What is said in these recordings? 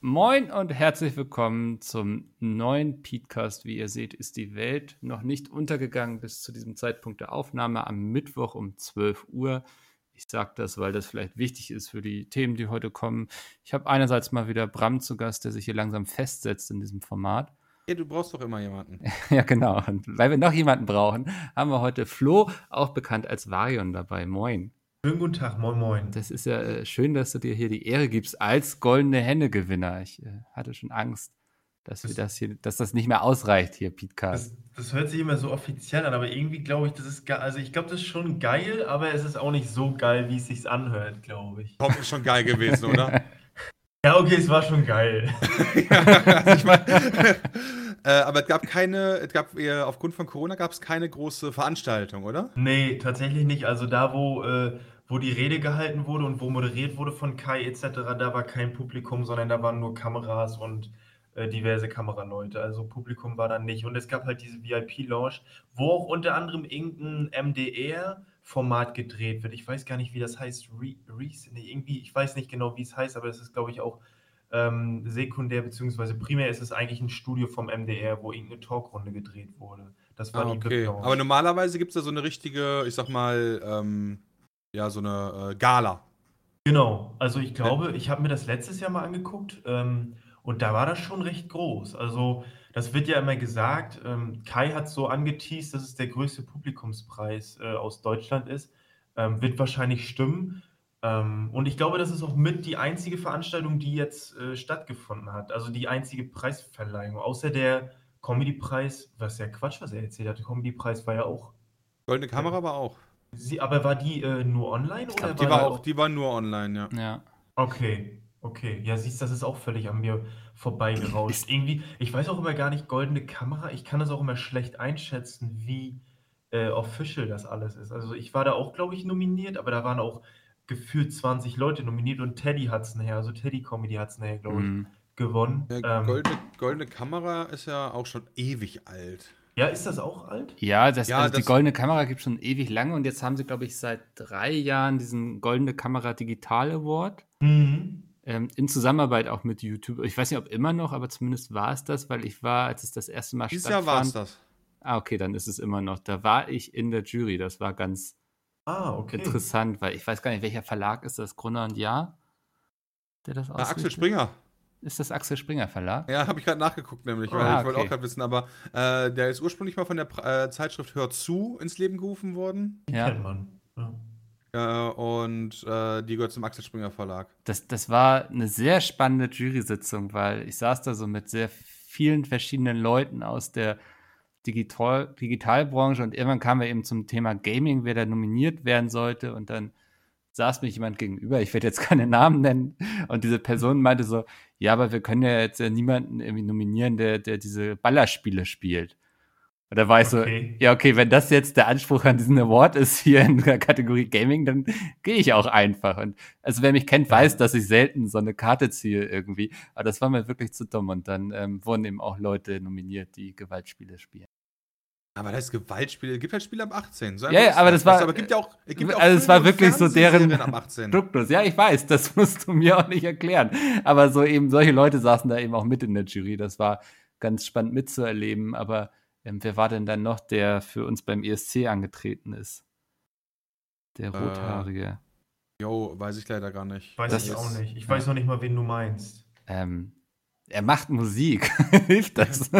Moin und herzlich willkommen zum neuen Podcast. Wie ihr seht, ist die Welt noch nicht untergegangen bis zu diesem Zeitpunkt der Aufnahme am Mittwoch um 12 Uhr. Ich sage das, weil das vielleicht wichtig ist für die Themen, die heute kommen. Ich habe einerseits mal wieder Bram zu Gast, der sich hier langsam festsetzt in diesem Format. Ja, du brauchst doch immer jemanden. ja, genau. Und weil wir noch jemanden brauchen, haben wir heute Flo, auch bekannt als Varion, dabei. Moin. Schönen guten Tag, moin moin. Das ist ja äh, schön, dass du dir hier die Ehre gibst als goldene Henne-Gewinner. Ich äh, hatte schon Angst, dass, das, wir das, hier, dass das nicht mehr ausreicht hier, Pete das, das, hört sich immer so offiziell an, aber irgendwie glaube ich, das ist geil. Also ich glaube, das ist schon geil, aber es ist auch nicht so geil, wie es sich anhört, glaube ich. Top ist schon geil gewesen, oder? ja, okay, es war schon geil. ja, also ich mein, äh, aber es gab keine, es gab äh, aufgrund von Corona gab es keine große Veranstaltung, oder? Nee, tatsächlich nicht. Also da, wo, äh, wo die Rede gehalten wurde und wo moderiert wurde von Kai etc., da war kein Publikum, sondern da waren nur Kameras und äh, diverse Kameraleute. Also Publikum war da nicht. Und es gab halt diese VIP-Lounge, wo auch unter anderem irgendein MDR-Format gedreht wird. Ich weiß gar nicht, wie das heißt. Re, Re nee, irgendwie, ich weiß nicht genau, wie es heißt, aber es ist, glaube ich, auch ähm, sekundär bzw. primär ist es eigentlich ein Studio vom MDR, wo irgendeine Talkrunde gedreht wurde. Das war ah, die okay. Aber normalerweise gibt es da so eine richtige, ich sag mal, ähm, ja, so eine äh, Gala. Genau, also ich glaube, ich habe mir das letztes Jahr mal angeguckt ähm, und da war das schon recht groß. Also das wird ja immer gesagt, ähm, Kai hat so angeteased, dass es der größte Publikumspreis äh, aus Deutschland ist. Ähm, wird wahrscheinlich stimmen. Ähm, und ich glaube, das ist auch mit die einzige Veranstaltung, die jetzt äh, stattgefunden hat. Also die einzige Preisverleihung. Außer der Comedy-Preis, was ja Quatsch, was er erzählt hat. Der Comedy-Preis war ja auch. Goldene Kamera war auch. Sie, aber war die äh, nur online? Oder die, war auch, die war nur online, ja. Ja. Okay, okay. Ja, siehst, das ist auch völlig an mir vorbeigerauscht. Irgendwie, ich weiß auch immer gar nicht, goldene Kamera, ich kann das auch immer schlecht einschätzen, wie äh, official das alles ist. Also ich war da auch, glaube ich, nominiert, aber da waren auch gefühlt 20 Leute nominiert und Teddy hat es nachher, also Teddy Comedy hat es nachher, glaube ich, mm. gewonnen. Ja, ähm, goldene, goldene, Kamera ist ja auch schon ewig alt. Ja, ist das auch alt? Ja, das, ja, also das die goldene Kamera gibt es schon ewig lange und jetzt haben sie, glaube ich, seit drei Jahren diesen Goldene Kamera Digital Award. Mhm. Ähm, in Zusammenarbeit auch mit YouTube. Ich weiß nicht, ob immer noch, aber zumindest war es das, weil ich war, als es das erste Mal Dieses stattfand. Jahr war es das. Ah, okay, dann ist es immer noch. Da war ich in der Jury. Das war ganz ah, okay. interessant, weil ich weiß gar nicht, welcher Verlag ist das? Gruner und Ja? Der das ausrichtet? Axel Springer. Ist das Axel Springer Verlag? Ja, habe ich gerade nachgeguckt, nämlich, weil ah, ich wollte auch gerade wissen, aber äh, der ist ursprünglich mal von der äh, Zeitschrift Hört zu ins Leben gerufen worden. Ja. Kennt man. Ja. Ja, und äh, die gehört zum Axel Springer Verlag. Das, das war eine sehr spannende Jury-Sitzung, weil ich saß da so mit sehr vielen verschiedenen Leuten aus der Digital Digitalbranche und irgendwann kamen wir eben zum Thema Gaming, wer da nominiert werden sollte und dann saß mir jemand gegenüber, ich werde jetzt keine Namen nennen, und diese Person meinte so, ja, aber wir können ja jetzt ja niemanden irgendwie nominieren, der, der diese Ballerspiele spielt. Und da war ich okay. so, ja, okay, wenn das jetzt der Anspruch an diesen Award ist hier in der Kategorie Gaming, dann gehe ich auch einfach. Und also wer mich kennt, weiß, dass ich selten so eine Karte ziehe irgendwie. Aber das war mir wirklich zu dumm. Und dann ähm, wurden eben auch Leute nominiert, die Gewaltspiele spielen. Aber das ist Gewaltspiele, es gibt halt Spiele ab 18. So ja, ja, aber das war. Aber gibt ja auch, gibt auch also es war wirklich so deren Duktus. Ja, ich weiß, das musst du mir auch nicht erklären. Aber so eben solche Leute saßen da eben auch mit in der Jury. Das war ganz spannend mitzuerleben. Aber ähm, wer war denn dann noch, der für uns beim ESC angetreten ist? Der äh, Rothaarige. Äh, jo, weiß ich leider gar nicht. Weiß das ich auch nicht. Ich weiß noch nicht mal, wen du meinst. Ähm, er macht Musik. Hilft das?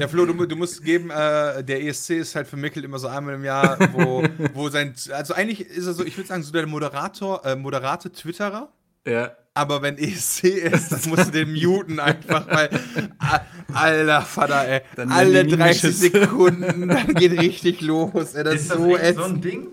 Ja, Flo, du, du musst geben, äh, der ESC ist halt für Mickel immer so einmal im Jahr, wo, wo sein. Also eigentlich ist er so, ich würde sagen, so der Moderator, äh, moderate Twitterer. Ja. Aber wenn ESC ist, dann musst du den muten einfach, weil. Alter Vater, ey. Dann alle 30 Sekunden, dann geht richtig los. Ey, das ist das so, so ein Ding?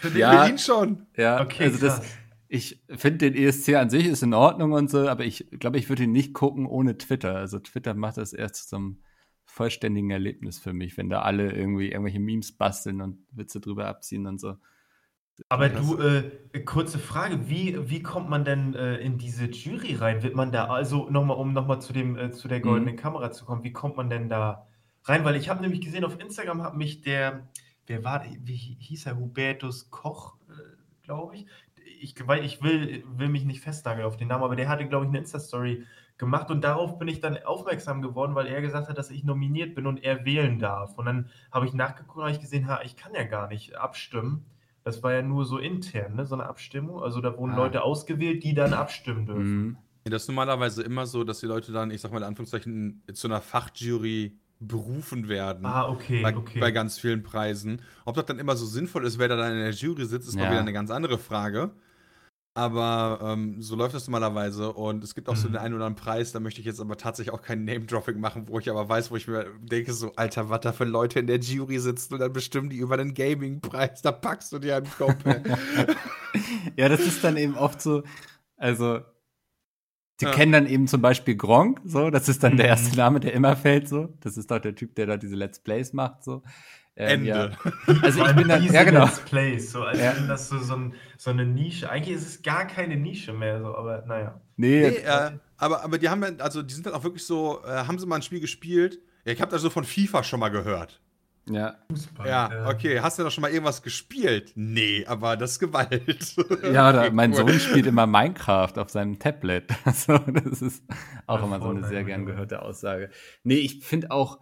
Für den ja, Berlin schon. Ja, okay, also das, ich finde den ESC an sich ist in Ordnung und so, aber ich glaube, ich würde ihn nicht gucken ohne Twitter. Also Twitter macht das erst zum vollständigen Erlebnis für mich, wenn da alle irgendwie irgendwelche Memes basteln und Witze drüber abziehen und so. Aber du, äh, kurze Frage, wie, wie kommt man denn äh, in diese Jury rein? Wird man da, also nochmal, um nochmal zu dem, äh, zu der goldenen Mhm. Kamera zu kommen, wie kommt man denn da rein? Weil ich habe nämlich gesehen, auf Instagram hat mich der, wer war, wie hieß er, Hubertus Koch, äh, glaube ich. Ich, weil ich will, will mich nicht festnageln auf den Namen, aber der hatte, glaube ich, eine Insta-Story gemacht und darauf bin ich dann aufmerksam geworden, weil er gesagt hat, dass ich nominiert bin und er wählen darf. Und dann habe ich nachgeguckt und habe ich gesehen, ha, ich kann ja gar nicht abstimmen. Das war ja nur so intern, ne, so eine Abstimmung. Also da wurden Ah. Leute ausgewählt, die dann abstimmen dürfen. Mhm. Ja, Das ist normalerweise immer so, dass die Leute dann, ich sag mal in Anführungszeichen, zu einer Fachjury berufen werden. Ah, okay, bei, okay. bei ganz vielen Preisen. Ob das dann immer so sinnvoll ist, wer da dann in der Jury sitzt, ist mal Ja. wieder eine ganz andere Frage. Aber ähm, so läuft das normalerweise. Und es gibt auch so Mhm. den einen oder anderen Preis, da möchte ich jetzt aber tatsächlich auch kein Name-Dropping machen, wo ich aber weiß, wo ich mir denke, so, Alter, was da für Leute in der Jury sitzen und dann bestimmen die über den Gaming-Preis, da packst du dir einen Kopf. Ja, das ist dann eben oft so, also die Ja. kennen dann eben zum Beispiel Gronk, so, das ist dann der Mhm. erste Name, der immer fällt, so. Das ist doch der Typ, der da diese Let's Plays macht, so. Ähm, Ende. Ja. Also ich bin dann, ja genau. Let's Plays, so als Ja. wenn das so, so, ein, so eine Nische. Eigentlich ist es gar keine Nische mehr, so, aber naja. Nee, Nee, äh, aber, aber die haben dann, also die sind dann auch wirklich so, äh, haben sie mal ein Spiel gespielt? Ja, ich habe da so von FIFA schon mal gehört. ja. Fußball. Ja, äh, okay. Hast du da schon mal irgendwas gespielt? Nee, aber das ist Gewalt. Ja, oder Okay, mein cool. Sohn spielt immer Minecraft auf seinem Tablet. Also, das ist auch Ja, immer so eine sehr gern gehörte Aussage. Nee, ich finde auch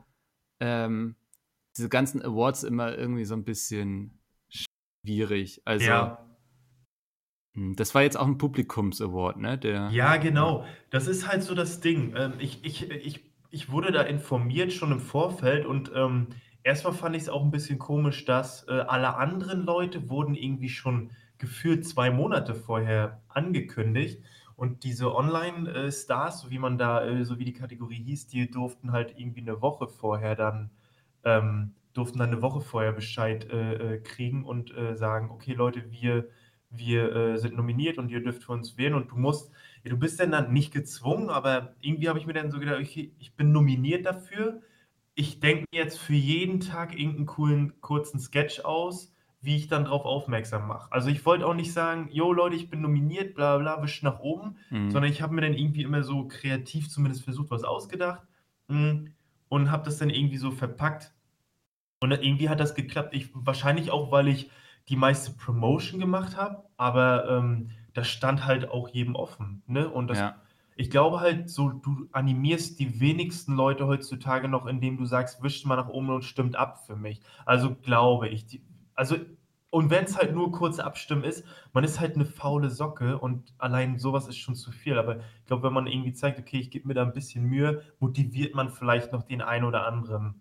ähm, diese ganzen Awards immer irgendwie so ein bisschen schwierig. Also, ja. hm, das war jetzt auch ein Publikums-Award, ne? Der, Ja, genau. Das ist halt so das Ding. Ähm, ich, ich, ich, ich wurde da informiert schon im Vorfeld und ähm, erstmal fand ich es auch ein bisschen komisch, dass äh, alle anderen Leute wurden irgendwie schon gefühlt zwei Monate vorher angekündigt und diese Online-Stars, so wie man da, äh, so wie die Kategorie hieß, die durften halt irgendwie eine Woche vorher dann ähm, durften dann eine Woche vorher Bescheid äh, äh, kriegen und äh, sagen, okay Leute, wir, wir äh, sind nominiert und ihr dürft für uns wählen und du musst, ja, du bist dann, dann nicht gezwungen, aber irgendwie habe ich mir dann so gedacht, okay, ich bin nominiert dafür. Ich denke mir jetzt für jeden Tag irgendeinen coolen, kurzen Sketch aus, wie ich dann drauf aufmerksam mache. Also ich wollte auch nicht sagen, yo Leute, ich bin nominiert, bla bla, wisch nach oben, Mhm. sondern ich habe mir dann irgendwie immer so kreativ zumindest versucht, was ausgedacht mm, und habe das dann irgendwie so verpackt. Und irgendwie hat das geklappt. Ich, wahrscheinlich auch, weil ich die meiste Promotion gemacht habe, aber ähm, das stand halt auch jedem offen. Ne? Und das, ja. ich glaube halt, so du animierst die wenigsten Leute heutzutage noch, indem du sagst, wischt mal nach oben und stimmt ab für mich. Also glaube ich. Die, also, und wenn es halt nur kurz abstimmen ist, man ist halt eine faule Socke und allein sowas ist schon zu viel. Aber ich glaube, wenn man irgendwie zeigt, okay, ich gebe mir da ein bisschen Mühe, motiviert man vielleicht noch den einen oder anderen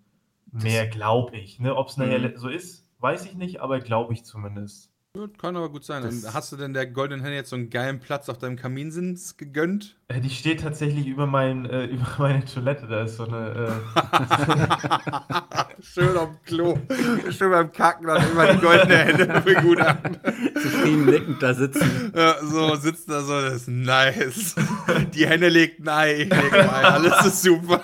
mehr, glaube ich. Ne? Ob es nachher Mhm. so ist, weiß ich nicht, aber glaube ich zumindest. Kann aber gut sein. Das- hast du denn der Golden Henne jetzt so einen geilen Platz auf deinem Kaminsins gegönnt? Äh, Die steht tatsächlich über, mein, äh, über meine Toilette. Da ist so eine. Äh, Schön auf dem Klo. Schön beim Kacken dann immer die goldene Hände begutachten. Zufrieden nickend da sitzen. Ja, so sitzt da so, das ist nice. Die Henne legt ein Ei, ich leg ein Ei, alles ist super.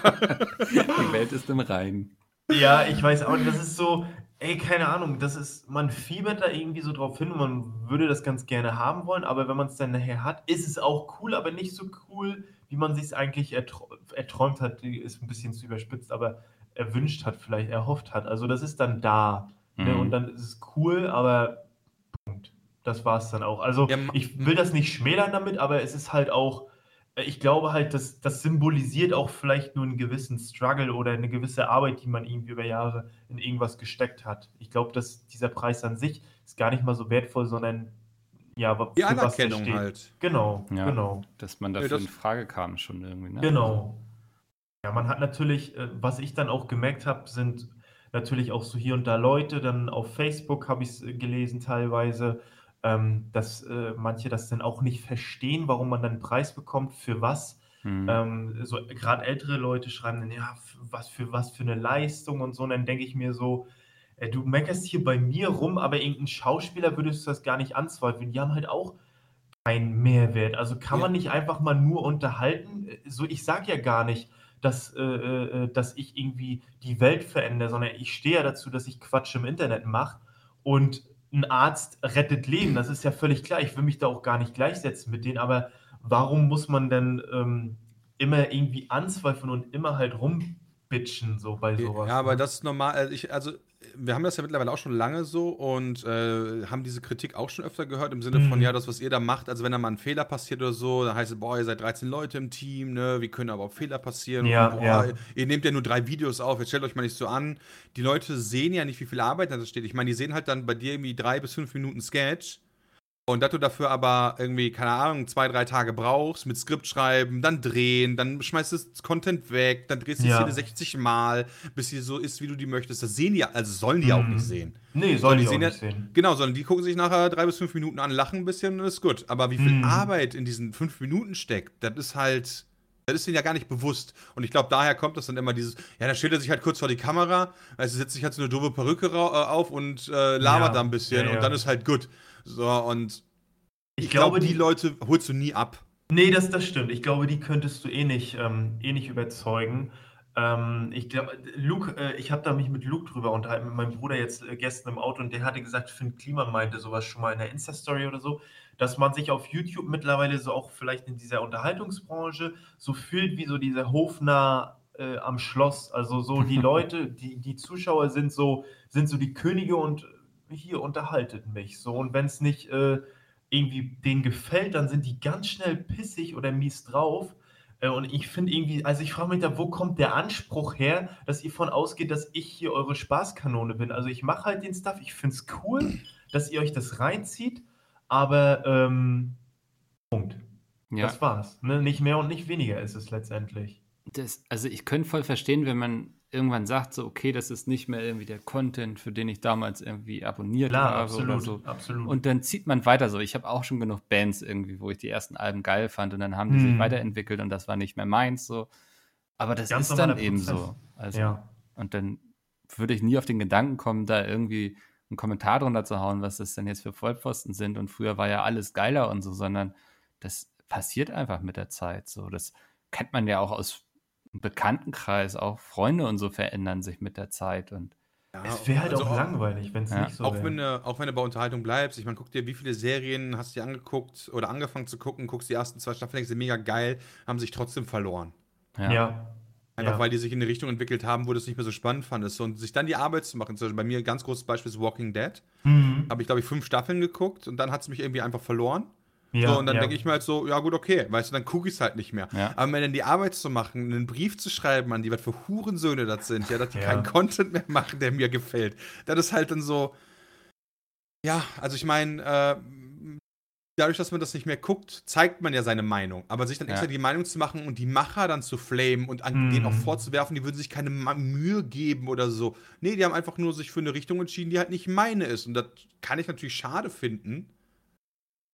Die Welt ist im Reinen. ja, ich weiß auch nicht. Das ist so. Ey, keine Ahnung, das ist, man fiebert da irgendwie so drauf hin und man würde das ganz gerne haben wollen, aber wenn man es dann nachher hat, ist es auch cool, aber nicht so cool, wie man sich es eigentlich ertr erträumt hat, Die ist ein bisschen zu überspitzt, aber erwünscht hat, vielleicht erhofft hat. Also das ist dann da. Ne? Mhm. Und dann ist es cool, aber Punkt. Das war es dann auch. Also Ja, ich will das nicht schmälern damit, aber es ist halt auch, ich glaube halt, dass das symbolisiert auch vielleicht nur einen gewissen Struggle oder eine gewisse Arbeit, die man irgendwie über Jahre in irgendwas gesteckt hat. Ich glaube, dass dieser Preis an sich ist gar nicht mal so wertvoll, sondern ja, wa- Die Anerkennung halt. Genau, Ja. genau. Dass man Ja, dafür das- in Frage kam schon irgendwie, ne? Genau. Ja, man hat natürlich, äh, was ich dann auch gemerkt habe, sind natürlich auch so hier und da Leute, dann auf Facebook habe ich es gelesen teilweise, ähm, dass äh, manche das dann auch nicht verstehen, warum man dann einen Preis bekommt, für was. Mhm. Ähm, so gerade ältere Leute schreiben dann, ja, was für was für eine Leistung und so. Und dann denke ich mir so, äh, du meckerst hier bei mir rum, aber irgendein Schauspieler würdest du das gar nicht anzweifeln. Die haben halt auch ein Mehrwert. Also kann Ja. man nicht einfach mal nur unterhalten? So, ich sage ja gar nicht, dass, äh, äh, dass ich irgendwie die Welt verändere, sondern ich stehe ja dazu, dass ich Quatsch im Internet mache und ein Arzt rettet Leben. Das ist ja völlig klar. Ich will mich da auch gar nicht gleichsetzen mit denen, aber warum muss man denn ähm, immer irgendwie anzweifeln und immer halt rumbitchen so bei sowas? Ja, aber ne? das ist normal. Also, ich, also, wir haben das ja mittlerweile auch schon lange so und äh, haben diese Kritik auch schon öfter gehört im Sinne von, Mhm. ja, das, was ihr da macht, also wenn da mal ein Fehler passiert oder so, dann heißt es, boah, ihr seid 13 Leute im Team, ne, wie können aber auch Fehler passieren? Ja, und, boah, ja. ihr nehmt ja nur drei Videos auf, jetzt stellt euch mal nicht so an. Die Leute sehen ja nicht, wie viel Arbeit da steht. Ich meine, die sehen halt dann bei dir irgendwie drei bis fünf Minuten Sketch. Und dass du dafür aber irgendwie, keine Ahnung, zwei, drei Tage brauchst, mit Skript schreiben, dann drehen, dann schmeißt du das Content weg, dann drehst du die Ja. Szene 60 Mal, bis sie so ist, wie du die möchtest. Das sehen die, also sollen die auch Mhm. nicht sehen. Nee, Sondern soll die ich auch ja- nicht sehen. Genau, sondern die gucken sich nachher drei bis fünf Minuten an, lachen ein bisschen und ist gut. Aber wie viel Mhm. Arbeit in diesen fünf Minuten steckt, das ist halt, das ist denen ja gar nicht bewusst. Und ich glaube, daher kommt das dann immer dieses, ja, da stellt er sich halt kurz vor die Kamera, also setzt sich halt so eine doofe Perücke äh, auf und äh, labert Ja, da ein bisschen ja. und dann ist halt gut. So, und Ich, ich glaube, glaube, die Leute holst du nie ab. Nee, das, das stimmt. Ich glaube, die könntest du eh nicht, ähm, eh nicht überzeugen. Ähm, ich glaube, Luke, äh, ich habe da mich mit Luke drüber unterhalten, mit meinem Bruder jetzt äh, gestern im Auto und der hatte gesagt, Finn Kliman meinte sowas schon mal in der Insta-Story oder so, dass man sich auf YouTube mittlerweile so auch vielleicht in dieser Unterhaltungsbranche so fühlt wie so dieser Hofner äh, am Schloss. Also so die Leute, die, die Zuschauer sind so, sind so die Könige und hier unterhaltet mich. So, und wenn es nicht äh, irgendwie denen gefällt, dann sind die ganz schnell pissig oder mies drauf. Äh, Und ich finde irgendwie, also ich frage mich da, wo kommt der Anspruch her, dass ihr von ausgeht, dass ich hier eure Spaßkanone bin? Also ich mache halt den Stuff, ich finde es cool, dass ihr euch das reinzieht, aber ähm, Punkt. Ja, Das war's. Ne? Nicht mehr und nicht weniger ist es letztendlich. das, also ich könnte voll verstehen, wenn man irgendwann sagt, so, okay, das ist nicht mehr irgendwie der Content, für den ich damals irgendwie abonniert Klar, habe oder absolut. so. absolut. Und dann zieht man weiter so. Ich habe auch schon genug Bands irgendwie, wo ich die ersten Alben geil fand und dann haben die Hm. sich weiterentwickelt und das war nicht mehr meins so. Aber das Ganz ist dann eben Prozess. so. Also, ja. Und dann würde ich nie auf den Gedanken kommen, da irgendwie einen Kommentar drunter zu hauen, was das denn jetzt für Vollpfosten sind. Und früher war ja alles geiler und so, sondern das passiert einfach mit der Zeit. So, das kennt man ja auch aus Bekanntenkreis, auch Freunde und so verändern sich mit der Zeit. Und Ja, Es wäre halt also auch langweilig, wenn es Ja. nicht so Auch wäre. wenn, du, auch wenn du bei Unterhaltung bleibst, ich meine, guck dir, wie viele Serien hast du dir angeguckt oder angefangen zu gucken, guckst die ersten zwei Staffeln, denkst du, mega geil, haben sich trotzdem verloren. ja, ja. Einfach Ja. weil die sich in eine Richtung entwickelt haben, wo du es nicht mehr so spannend fandest. Und sich dann die Arbeit zu machen, zum Beispiel bei mir ganz großes Beispiel ist Walking Dead. Mhm. Habe ich, glaube ich, fünf Staffeln geguckt und dann hat es mich irgendwie einfach verloren. Ja, so, und dann ja. denke ich mir halt so, ja gut, okay, weißt du, dann gucke ich es halt nicht mehr. Ja. Aber mir dann die Arbeit zu machen, einen Brief zu schreiben an die, was für Hurensöhne das sind, ja, dass die Ja. keinen Content mehr machen, der mir gefällt. Das ist halt dann so, ja, also ich meine, äh, dadurch, dass man das nicht mehr guckt, zeigt man ja seine Meinung. Aber sich dann extra die Meinung zu machen und die Macher dann zu flamen und an Mhm. denen auch vorzuwerfen, die würden sich keine Mühe geben oder so. Nee, die haben einfach nur sich für eine Richtung entschieden, die halt nicht meine ist. Und das kann ich natürlich schade finden.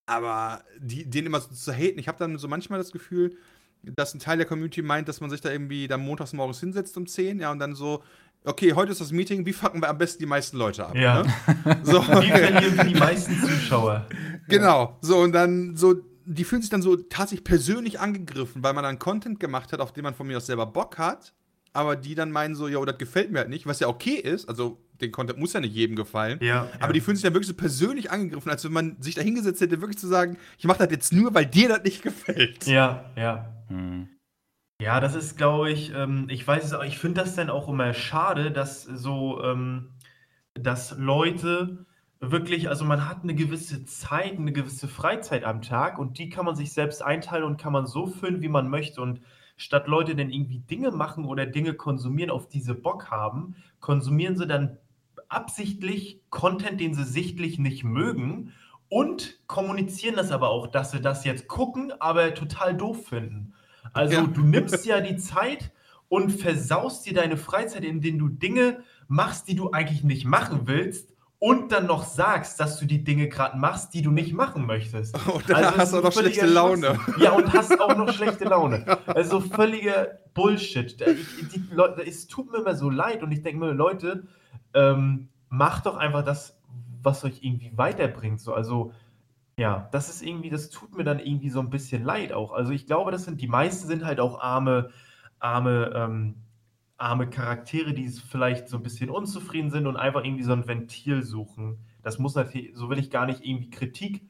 Aber die, den immer so zu haten, ich habe dann so manchmal das Gefühl, dass ein Teil der Community meint, dass man sich da irgendwie dann montags morgens hinsetzt um 10, ja, und dann so, okay, heute ist das Meeting, wie fucken wir am besten die meisten Leute ab? Ja. Ne? So, Wie verlieren wir die meisten Zuschauer? genau. So, und dann so, die fühlen sich dann so tatsächlich persönlich angegriffen, weil man dann Content gemacht hat, auf den man von mir aus selber Bock hat, aber die dann meinen so, ja, das gefällt mir halt nicht, was ja okay ist, also den Content muss ja nicht jedem gefallen. Ja. Aber die fühlen sich dann wirklich so persönlich angegriffen, als wenn man sich da hingesetzt hätte, wirklich zu sagen, ich mache das jetzt nur, weil dir das nicht gefällt. Ja, ja. hm. Ja, das ist, glaube ich, ähm, ich weiß es auch, ich finde das dann auch immer schade, dass so, ähm, dass Leute wirklich, also man hat eine gewisse Zeit, eine gewisse Freizeit am Tag und die kann man sich selbst einteilen und kann man so füllen, wie man möchte. Und statt Leute dann irgendwie Dinge machen oder Dinge konsumieren, auf die sie Bock haben, konsumieren sie dann absichtlich Content, den sie sichtlich nicht mögen und kommunizieren das aber auch, dass sie das jetzt gucken, aber total doof finden. Also Ja. du nimmst ja die Zeit und versaust dir deine Freizeit, indem du Dinge machst, die du eigentlich nicht machen willst und dann noch sagst, dass du die Dinge gerade machst, die du nicht machen möchtest. Und danach es hast du auch noch schlechte Laune. Ja, und hast auch noch schlechte Laune. Also völliger Bullshit. Ich, die Leute, es tut mir immer so leid und ich denke mir, Leute, ähm, macht doch einfach das, was euch irgendwie weiterbringt. So, also Ja, das ist irgendwie, das tut mir dann irgendwie so ein bisschen leid auch. Also ich glaube, das sind, die meisten sind halt auch arme, arme, ähm, arme Charaktere, die vielleicht so ein bisschen unzufrieden sind und einfach irgendwie so ein Ventil suchen. Das muss natürlich, so will ich gar nicht irgendwie Kritik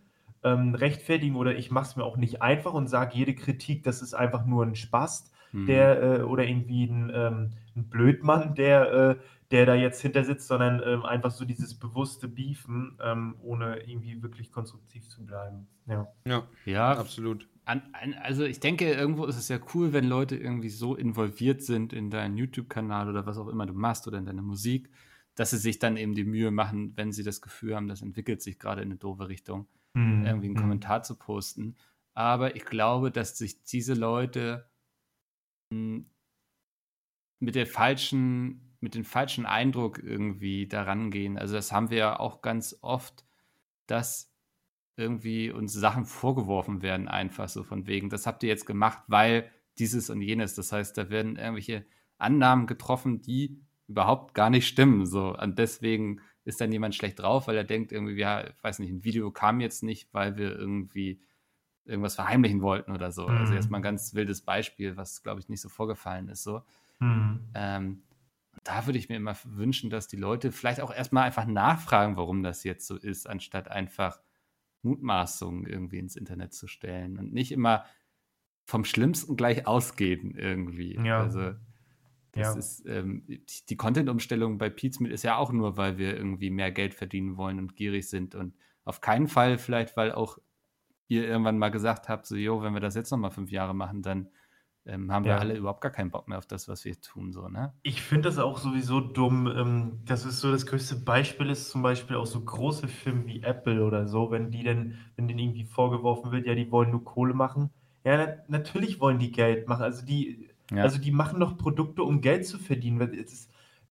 ähm, rechtfertigen oder ich mache es mir auch nicht einfach und sage, jede Kritik, das ist einfach nur ein Spast, Mhm. der äh, oder irgendwie ein, ähm, ein Blödmann, der, äh, der da jetzt hinter sitzt, sondern ähm, einfach so dieses bewusste Beefen, ähm, ohne irgendwie wirklich konstruktiv zu bleiben. Ja. Ja, Ja, absolut. An, an, also ich denke, irgendwo ist es ja cool, wenn Leute irgendwie so involviert sind in deinen YouTube-Kanal oder was auch immer du machst oder in deine Musik, dass sie sich dann eben die Mühe machen, wenn sie das Gefühl haben, das entwickelt sich gerade in eine doofe Richtung, Mhm. irgendwie einen Mhm. Kommentar zu posten. Aber ich glaube, dass sich diese Leute mh, mit der falschen, mit dem falschen Eindruck irgendwie daran gehen. Also das haben wir ja auch ganz oft, dass irgendwie uns Sachen vorgeworfen werden, einfach so von wegen, das habt ihr jetzt gemacht, weil dieses und jenes. Das heißt, da werden irgendwelche Annahmen getroffen, die überhaupt gar nicht stimmen. So. Und deswegen ist dann jemand schlecht drauf, weil er denkt irgendwie, ja, ich weiß nicht, ein Video kam jetzt nicht, weil wir irgendwie irgendwas verheimlichen wollten oder so. Also Mhm. jetzt mal ein ganz wildes Beispiel, was, glaube ich, nicht so vorgefallen ist. So. Mhm. Ähm, da würde ich mir immer wünschen, dass die Leute vielleicht auch erstmal einfach nachfragen, warum das jetzt so ist, anstatt einfach Mutmaßungen irgendwie ins Internet zu stellen und nicht immer vom Schlimmsten gleich ausgehen irgendwie. Ja. Also das Ja. ist ähm, die, Content-Umstellung bei Pizmeet ist ja auch nur, weil wir irgendwie mehr Geld verdienen wollen und gierig sind und auf keinen Fall vielleicht, weil auch ihr irgendwann mal gesagt habt, so, jo, wenn wir das jetzt nochmal fünf Jahre machen, dann ähm, haben wir Ja. alle überhaupt gar keinen Bock mehr auf das, was wir tun, so, ne? Ich finde das auch sowieso dumm. Ähm, das ist so das größte Beispiel ist zum Beispiel auch so große Firmen wie Apple oder so, wenn die denn, wenn denen irgendwie vorgeworfen wird, ja, die wollen nur Kohle machen. Ja, na, natürlich wollen die Geld machen. Also die, Ja. also die machen doch Produkte, um Geld zu verdienen.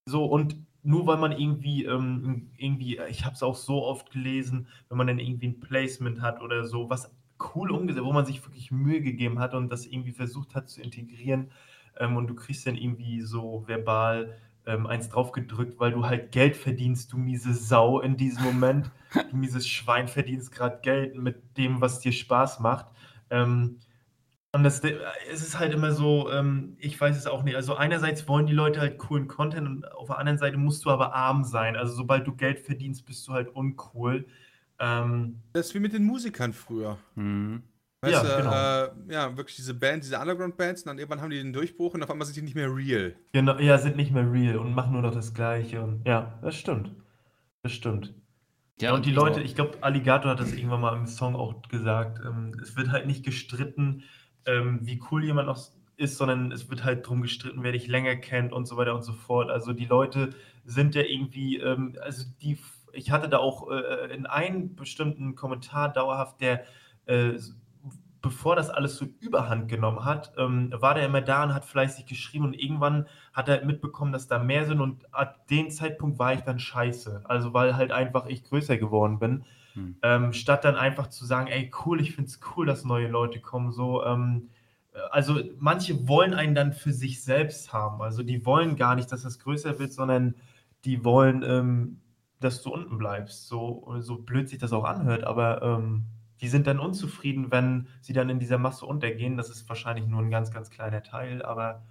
So und nur weil man irgendwie, ähm, irgendwie, ich habe es auch so oft gelesen, wenn man dann irgendwie ein Placement hat oder so, was cool umgesetzt, wo man sich wirklich Mühe gegeben hat und das irgendwie versucht hat zu integrieren, ähm, und du kriegst dann irgendwie so verbal ähm, eins draufgedrückt, weil du halt Geld verdienst, du miese Sau in diesem Moment. du mieses Schwein verdienst gerade Geld mit dem, was dir Spaß macht. Ähm, und das, es ist halt immer so, ähm, ich weiß es auch nicht. Also einerseits wollen die Leute halt coolen Content und auf der anderen Seite musst du aber arm sein. Also sobald du Geld verdienst, bist du halt uncool. Ähm, Das ist wie mit den Musikern früher. Mhm. Weißt Ja, du, genau. äh, ja, wirklich diese Band, diese Underground-Bands, und dann irgendwann haben die den Durchbruch und auf einmal sind die nicht mehr real. Genau, ja, sind nicht mehr real und machen nur noch das Gleiche. Und, ja, das stimmt. Das stimmt. Ja, und die Leute, ich glaube, Alligator hat das irgendwann mal im Song auch gesagt, ähm, es wird halt nicht gestritten, ähm, wie cool jemand noch ist, sondern es wird halt drum gestritten, wer dich länger kennt und so weiter und so fort. Also die Leute sind ja irgendwie, ähm, also die, ich hatte da auch äh, in einem bestimmten Kommentar dauerhaft, der äh, bevor das alles so überhand genommen hat, ähm, war der immer da und hat fleißig geschrieben und irgendwann hat er mitbekommen, dass da mehr sind und ab dem Zeitpunkt war ich dann scheiße. Also weil halt einfach ich größer geworden bin. Hm. Ähm, statt dann einfach zu sagen, ey cool, ich finde es cool, dass neue Leute kommen. So, ähm, also manche wollen einen dann für sich selbst haben. Also die wollen gar nicht, dass das größer wird, sondern die wollen, ähm, dass du unten bleibst. So, so blöd sich das auch anhört, aber ähm, die sind dann unzufrieden, wenn sie dann in dieser Masse untergehen. Das ist wahrscheinlich nur ein ganz, ganz kleiner Teil, aber.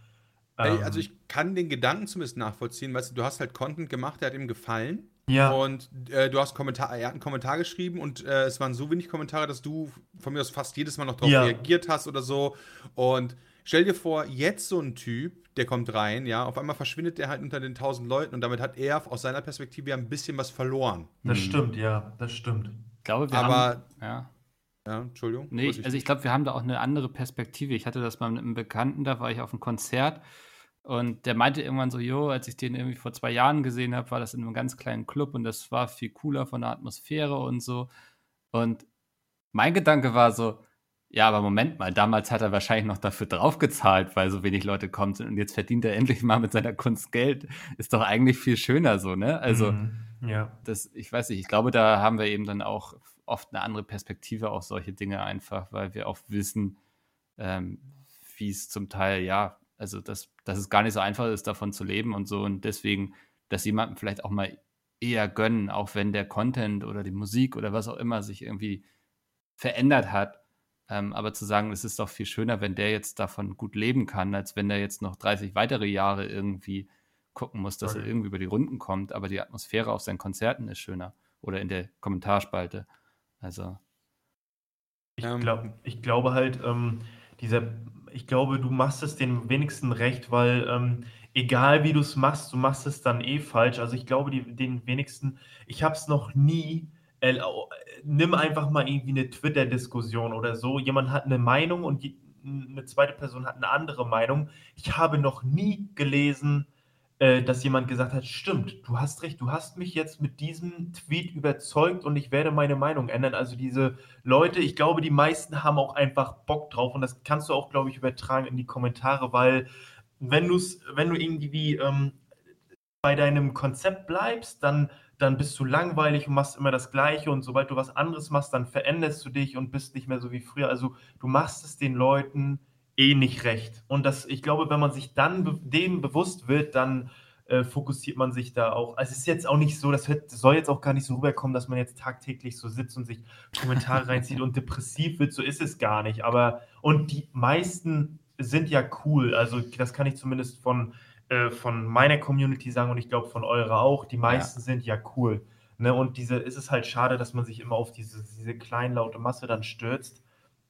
Ähm, also ich kann den Gedanken zumindest nachvollziehen, weißt du, du hast halt Content gemacht, der hat ihm gefallen. Ja, Und äh, du hast Kommentar, er hat einen Kommentar geschrieben und äh, es waren so wenig Kommentare, dass du von mir aus fast jedes Mal noch darauf Ja. reagiert hast oder so. Und stell dir vor, jetzt so ein Typ, der kommt rein, ja, auf einmal verschwindet er halt unter den tausend Leuten und damit hat er aus seiner Perspektive ja ein bisschen was verloren. das Hm. stimmt, ja, das stimmt. Ich glaube, wir Aber- haben. Ja. Ja, Entschuldigung. Nee, ich, also ich glaube, wir haben da auch eine andere Perspektive. Ich hatte das mal mit einem Bekannten, da war ich auf einem Konzert und der meinte irgendwann so, jo, als ich den irgendwie vor zwei Jahren gesehen habe, war das in einem ganz kleinen Club und das war viel cooler von der Atmosphäre und so. Und mein Gedanke war so, ja, aber Moment mal, damals hat er wahrscheinlich noch dafür draufgezahlt, weil so wenig Leute kommen sind und jetzt verdient er endlich mal mit seiner Kunst Geld. Ist doch eigentlich viel schöner so, ne? Also, Mhm. ja. das, ich weiß nicht, ich glaube, da haben wir eben dann auch oft eine andere Perspektive auf solche Dinge einfach, weil wir auch wissen, ähm, wie es zum Teil, ja, also dass, dass es gar nicht so einfach ist, davon zu leben und so und deswegen, dass jemandem vielleicht auch mal eher gönnen, auch wenn der Content oder die Musik oder was auch immer sich irgendwie verändert hat. Ähm, aber zu sagen, es ist doch viel schöner, wenn der jetzt davon gut leben kann, als wenn der jetzt noch 30 weitere Jahre irgendwie gucken muss, dass okay. er irgendwie über die Runden kommt. Aber die Atmosphäre auf seinen Konzerten ist schöner. Oder in der Kommentarspalte. Also. Ich, glaub, ich glaube halt, ähm, dieser, ich glaube, du machst es den wenigsten recht, weil ähm, egal wie du es machst, du machst es dann eh falsch. Also ich glaube, die, den wenigsten, ich habe es noch nie äh, nimm einfach mal irgendwie eine Twitter-Diskussion oder so. Jemand hat eine Meinung und die, eine zweite Person hat eine andere Meinung. Ich habe noch nie gelesen, äh, dass jemand gesagt hat, stimmt, du hast recht, du hast mich jetzt mit diesem Tweet überzeugt und ich werde meine Meinung ändern. Also diese Leute, ich glaube, die meisten haben auch einfach Bock drauf und das kannst du auch, glaube ich, übertragen in die Kommentare, weil wenn, du's, wenn du irgendwie ähm, bei deinem Konzept bleibst, dann dann bist du langweilig und machst immer das Gleiche und sobald du was anderes machst, dann veränderst du dich und bist nicht mehr so wie früher. Also du machst es den Leuten eh nicht recht. Und das, ich glaube, wenn man sich dann be dem bewusst wird, dann äh, fokussiert man sich da auch. Also es ist jetzt auch nicht so, das, soll jetzt auch gar nicht so rüberkommen, dass man jetzt tagtäglich so sitzt und sich Kommentare reinzieht und depressiv wird. So ist es gar nicht. Aber und die meisten sind ja cool. Also das kann ich zumindest von äh, von meiner Community sagen und ich glaube von eurer auch, die meisten ja. sind ja cool. Ne? Und diese ist es halt schade, dass man sich immer auf diese, diese kleinlaute Masse dann stürzt.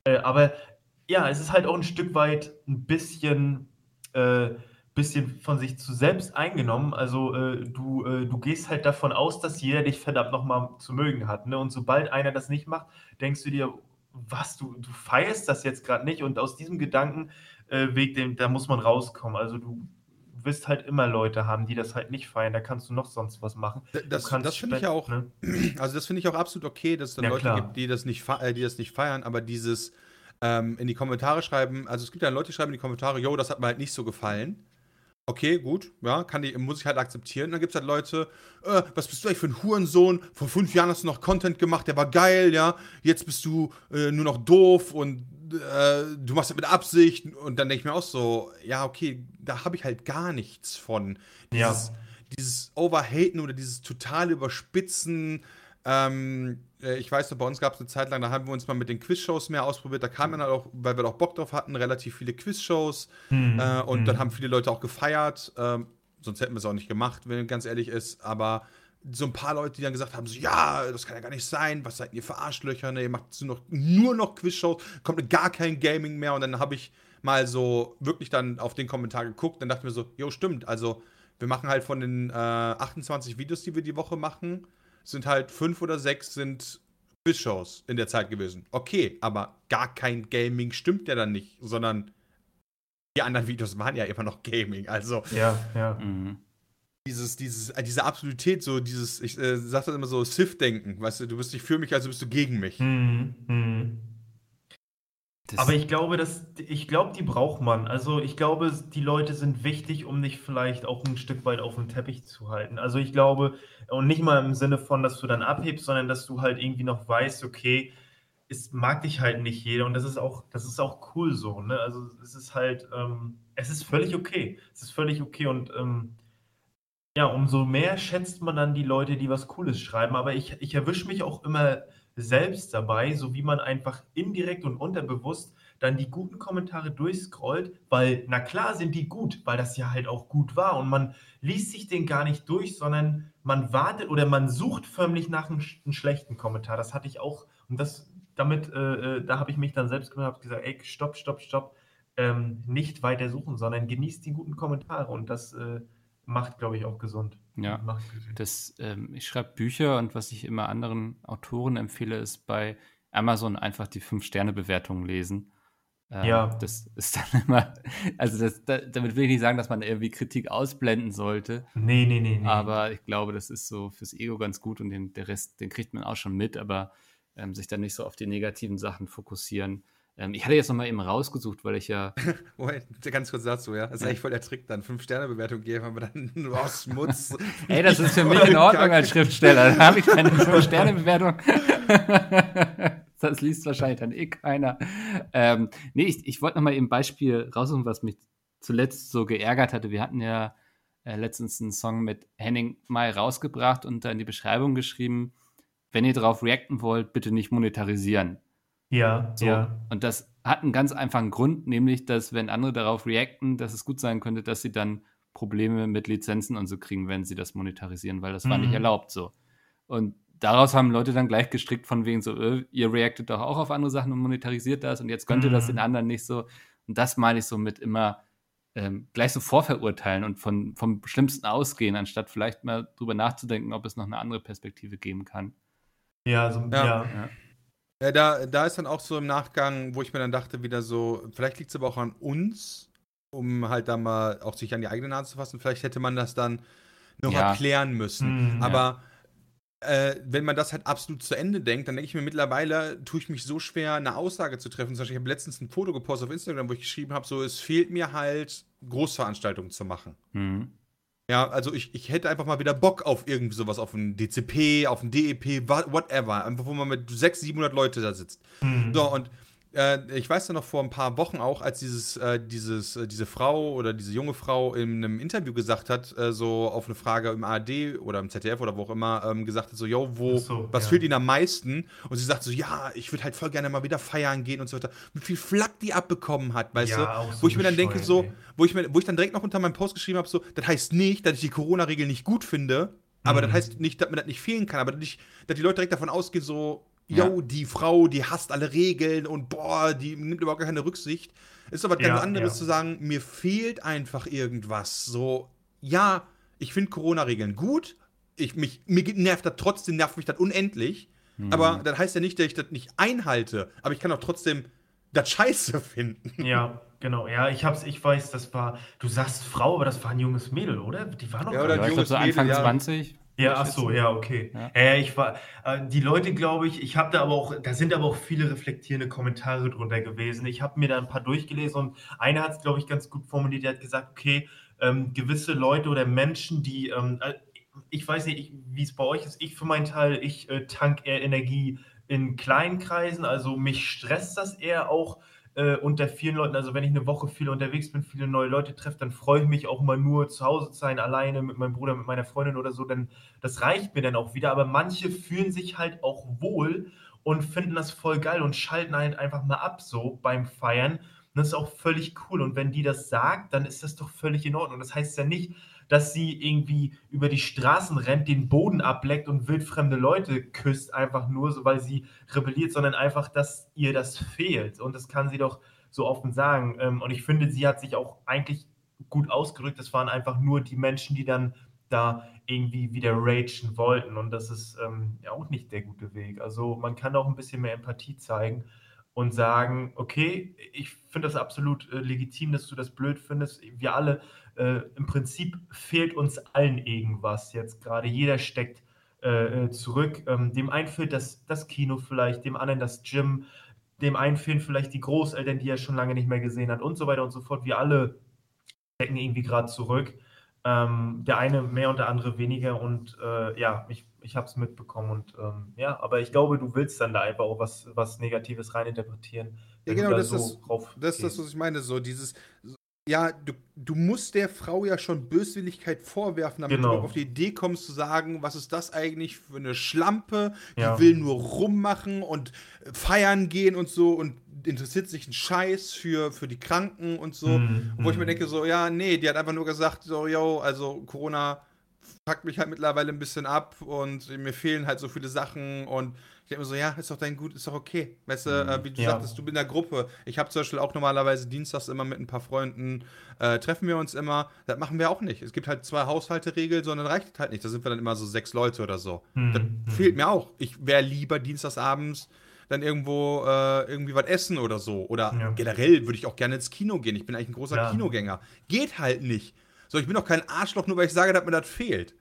Äh, aber ja, es ist halt auch ein Stück weit ein bisschen, äh, bisschen von sich zu selbst eingenommen. Also äh, du, äh, du gehst halt davon aus, dass jeder dich verdammt nochmal zu mögen hat. Ne? Und sobald einer das nicht macht, denkst du dir, was, du, du feierst das jetzt gerade nicht. Und aus diesem Gedankenweg, äh, da muss man rauskommen. Also du, wirst halt immer Leute haben, die das halt nicht feiern. Da kannst du noch sonst was machen. Das, das finde ich ja auch, ne? also das finde ich auch absolut okay, dass es dann ja, Leute klar. gibt, die das nicht, die das nicht feiern, aber dieses ähm, in die Kommentare schreiben, also es gibt ja Leute, die schreiben in die Kommentare, yo, das hat mir halt nicht so gefallen. Okay, gut, ja, kann die, muss ich halt akzeptieren. Dann gibt es halt Leute, äh, was bist du eigentlich für ein Hurensohn? Vor fünf Jahren hast du noch Content gemacht, der war geil, ja. Jetzt bist du äh, nur noch doof und äh, du machst das mit Absicht. Und dann denke ich mir auch so, ja, okay, da habe ich halt gar nichts von. Dieses, ja. dieses Overhaten oder dieses totale Überspitzen. Ähm, äh, ich weiß noch, bei uns gab es eine Zeit lang, da haben wir uns mal mit den Quizshows mehr ausprobiert. Da kamen dann halt auch, weil wir auch Bock drauf hatten, relativ viele Quizshows. Hm. Äh, und hm. dann haben viele Leute auch gefeiert. Ähm, sonst hätten wir es auch nicht gemacht, wenn ganz ehrlich ist. Aber so ein paar Leute, die dann gesagt haben: so, Ja, das kann ja gar nicht sein. Was seid ihr für Arschlöcher? Ne? Ihr macht so noch, nur noch Quizshows, kommt gar kein Gaming mehr. Und dann habe ich mal so wirklich dann auf den Kommentar geguckt. Dann dachte ich mir so: Jo, stimmt. Also, wir machen halt von den äh, 28 Videos, die wir die Woche machen, sind halt fünf oder sechs sind Quizshows in der Zeit gewesen. Okay, aber gar kein Gaming stimmt ja dann nicht, sondern die anderen Videos waren ja immer noch Gaming. Also. Ja, ja. Mhm. Dieses, dieses, äh, diese Absolutät, so dieses, ich äh, sag das immer so, Sith-Denken, weißt du, du bist nicht für mich, also bist du gegen mich. Mhm. Das Aber ich glaube, dass, ich glaube, die braucht man. Also ich glaube, die Leute sind wichtig, um dich vielleicht auch ein Stück weit auf dem Teppich zu halten. Also ich glaube, und nicht mal im Sinne von, dass du dann abhebst, sondern dass du halt irgendwie noch weißt, okay, es mag dich halt nicht jeder und das ist auch, das ist auch cool so. Ne? Also es ist halt, ähm, es ist völlig okay. Es ist völlig okay und ähm, ja, umso mehr schätzt man dann die Leute, die was Cooles schreiben. Aber ich, ich erwische mich auch immer selbst dabei, so wie man einfach indirekt und unterbewusst dann die guten Kommentare durchscrollt, weil na klar sind die gut, weil das ja halt auch gut war und man liest sich den gar nicht durch, sondern man wartet oder man sucht förmlich nach einem, einem schlechten Kommentar. Das hatte ich auch und das damit, äh, äh da habe ich mich dann selbst gemacht, gesagt, ey, stopp, stopp, stopp, ähm, nicht weiter suchen, sondern genießt die guten Kommentare und das äh, macht, glaube ich, auch gesund. Ja, das, ähm, ich schreibe Bücher und was ich immer anderen Autoren empfehle, ist bei Amazon einfach die Fünf-Sterne-Bewertungen lesen. Ähm, ja. Das ist dann immer, also das, da, damit will ich nicht sagen, dass man irgendwie Kritik ausblenden sollte. Nee, nee, nee, nee. Aber ich glaube, das ist so fürs Ego ganz gut und den, der Rest, den kriegt man auch schon mit, aber ähm, sich dann nicht so auf die negativen Sachen fokussieren. Ähm, ich hatte jetzt nochmal eben rausgesucht, weil ich ja. Moment, ganz kurz dazu, ja. Das ist ja. eigentlich voll der Trick, dann Fünf-Sterne-Bewertung geben, aber dann nur aus Schmutz. Ey, das ist für mich in Ordnung als Schriftsteller. Dann habe ich keine Fünf-Sterne-Bewertung. das liest wahrscheinlich dann eh keiner. Ähm, nee, ich, ich wollte nochmal eben ein Beispiel raussuchen, was mich zuletzt so geärgert hatte. Wir hatten ja äh, letztens einen Song mit Henning Mai rausgebracht und da in die Beschreibung geschrieben, wenn ihr darauf reacten wollt, bitte nicht monetarisieren. Ja, So. ja. Und das hat einen ganz einfachen Grund, nämlich, dass wenn andere darauf reacten, dass es gut sein könnte, dass sie dann Probleme mit Lizenzen und so kriegen, wenn sie das monetarisieren, weil das war nicht Mhm. erlaubt so. Und daraus haben Leute dann gleich gestrickt von wegen so, äh, ihr reactet doch auch auf andere Sachen und monetarisiert das und jetzt könnt ihr das Mhm. den anderen nicht so. Und das meine ich so mit immer ähm, gleich so vorverurteilen und von, vom Schlimmsten ausgehen, anstatt vielleicht mal drüber nachzudenken, ob es noch eine andere Perspektive geben kann. Ja, so, Ja. ja. Ja, da, da ist dann auch so im Nachgang, wo ich mir dann dachte, wieder so, vielleicht liegt es aber auch an uns, um halt da mal auch sich an die eigene Nase zu fassen. Vielleicht hätte man das dann noch Ja. erklären müssen. Mhm. aber äh, wenn man das halt absolut zu Ende denkt, dann denke ich mir mittlerweile, tue ich mich so schwer, eine Aussage zu treffen. Zum Beispiel, ich habe letztens ein Foto gepostet auf Instagram, wo ich geschrieben habe, so, es fehlt mir halt, Großveranstaltungen zu machen. Mhm. Ja, also ich, ich hätte einfach mal wieder Bock auf irgendwie sowas, auf ein DCP, auf ein DEP, whatever. Einfach, wo man mit 600, 700 Leute da sitzt. Mhm. So, und ich weiß ja noch vor ein paar Wochen auch, als dieses, äh, dieses, äh, diese Frau oder diese junge Frau in einem Interview gesagt hat, äh, so auf eine Frage im ARD oder im ZDF oder wo auch immer, ähm, gesagt hat, so, yo, wo, so, was ja. fehlt Ihnen am meisten? Und sie sagt so, ja, ich würde halt voll gerne mal wieder feiern gehen und so weiter. Wie viel Flack die abbekommen hat, weißt Ja, du? so wo ich mir dann denke, so, wo ich, mir, wo ich dann direkt noch unter meinem Post geschrieben habe, so, das heißt nicht, dass ich die Corona-Regel nicht gut finde, aber Mhm. das heißt nicht, dass mir das nicht fehlen kann, aber dass, ich, dass die Leute direkt davon ausgehen, so, Ja. yo, die Frau, die hasst alle Regeln und boah, die nimmt überhaupt gar keine Rücksicht. Ist aber ganz Ja, anderes ja. zu sagen, mir fehlt einfach irgendwas. So, ja, ich finde Corona-Regeln gut, ich, mich, mir nervt das trotzdem, nervt mich das unendlich, Mhm. aber das heißt ja nicht, dass ich das nicht einhalte, aber ich kann auch trotzdem das scheiße finden. Ja, genau. Ja, ich hab's, ich weiß, das war, du sagst Frau, aber das war ein junges Mädel, oder? Die war noch Ja, gar oder Ja, nicht- ich glaube, so junges Anfang Mädel, ja. 20. Ja, ach so, ja, okay. Ja. Ja, ich war, äh, die Leute, glaube ich, ich habe da aber auch, da sind aber auch viele reflektierende Kommentare drunter gewesen. Ich habe mir da ein paar durchgelesen und einer hat es, glaube ich, ganz gut formuliert. Der hat gesagt, okay, ähm, gewisse Leute oder Menschen, die, ähm, äh, ich weiß nicht, ich- wie es bei euch ist. Ich für meinen Teil, ich äh, tank eher Energie in kleinen Kreisen. Also mich stresst das eher auch äh, unter vielen Leuten. Also wenn ich eine Woche viel unterwegs bin, viele neue Leute treffe, dann freue ich mich auch mal nur zu Hause zu sein, alleine mit meinem Bruder, mit meiner Freundin oder so. Dann das reicht mir dann auch wieder. Aber manche fühlen sich halt auch wohl und finden das voll geil und schalten halt einfach mal ab so beim Feiern. Und das ist auch völlig cool. Und wenn die das sagt, dann ist das doch völlig in Ordnung. Das heißt ja nicht, dass sie irgendwie über die Straßen rennt, den Boden ableckt und wildfremde Leute küsst, einfach nur so, weil sie rebelliert, sondern einfach, dass ihr das fehlt. Und das kann sie doch so offen sagen. Ähm, Und ich finde, sie hat sich auch eigentlich gut ausgedrückt. Es waren einfach nur die Menschen, die dann da irgendwie wieder ragen wollten. Und das ist ähm, ja auch nicht der gute Weg. Also man kann auch ein bisschen mehr Empathie zeigen und sagen, okay, ich finde das absolut äh, legitim, dass du das blöd findest. Wir alle, äh, im Prinzip fehlt uns allen irgendwas jetzt gerade. Jeder steckt äh, äh, zurück. Ähm, dem einen fehlt das, das Kino vielleicht, dem anderen das Gym, dem einen fehlen vielleicht die Großeltern, die er schon lange nicht mehr gesehen hat und so weiter und so fort. Wir alle stecken irgendwie gerade zurück. Ähm, der eine mehr und der andere weniger und äh, ja, ich, ich habe es mitbekommen und ähm, ja, aber ich glaube, du willst dann da einfach auch was, was Negatives reininterpretieren. Ja, genau, da das ist- drauf Das ist das, was ich meine, so dieses, ja, du, du musst der Frau ja schon Böswilligkeit vorwerfen, damit Genau. du auf die Idee kommst zu sagen, was ist das eigentlich für eine Schlampe, die Ja. will nur rummachen und feiern gehen und so und interessiert sich ein Scheiß für, für die Kranken und so. Mhm, Wo ich mir mhm. denke, so, ja, nee, die hat einfach nur gesagt, so, yo, also Corona packt mich halt mittlerweile ein bisschen ab und mir fehlen halt so viele Sachen und ich denke mir so, ja, ist doch dein Gut, ist doch okay. Weißt du, äh, wie du Ja. sagtest, du bist in der Gruppe. Ich habe zum Beispiel auch normalerweise dienstags immer mit ein paar Freunden, äh, treffen wir uns immer. Das machen wir auch nicht. Es gibt halt zwei Haushalteregeln, sondern reicht das halt nicht. Da sind wir dann immer so sechs Leute oder so. Mhm, Das mhm. fehlt mir auch. Ich wäre lieber dienstagsabends dann irgendwo äh, irgendwie was essen oder so. Oder Ja. generell würde ich auch gerne ins Kino gehen. Ich bin eigentlich ein großer Ja. Kinogänger. Geht halt nicht. So, ich bin doch kein Arschloch, nur weil ich sage, dass mir das fehlt.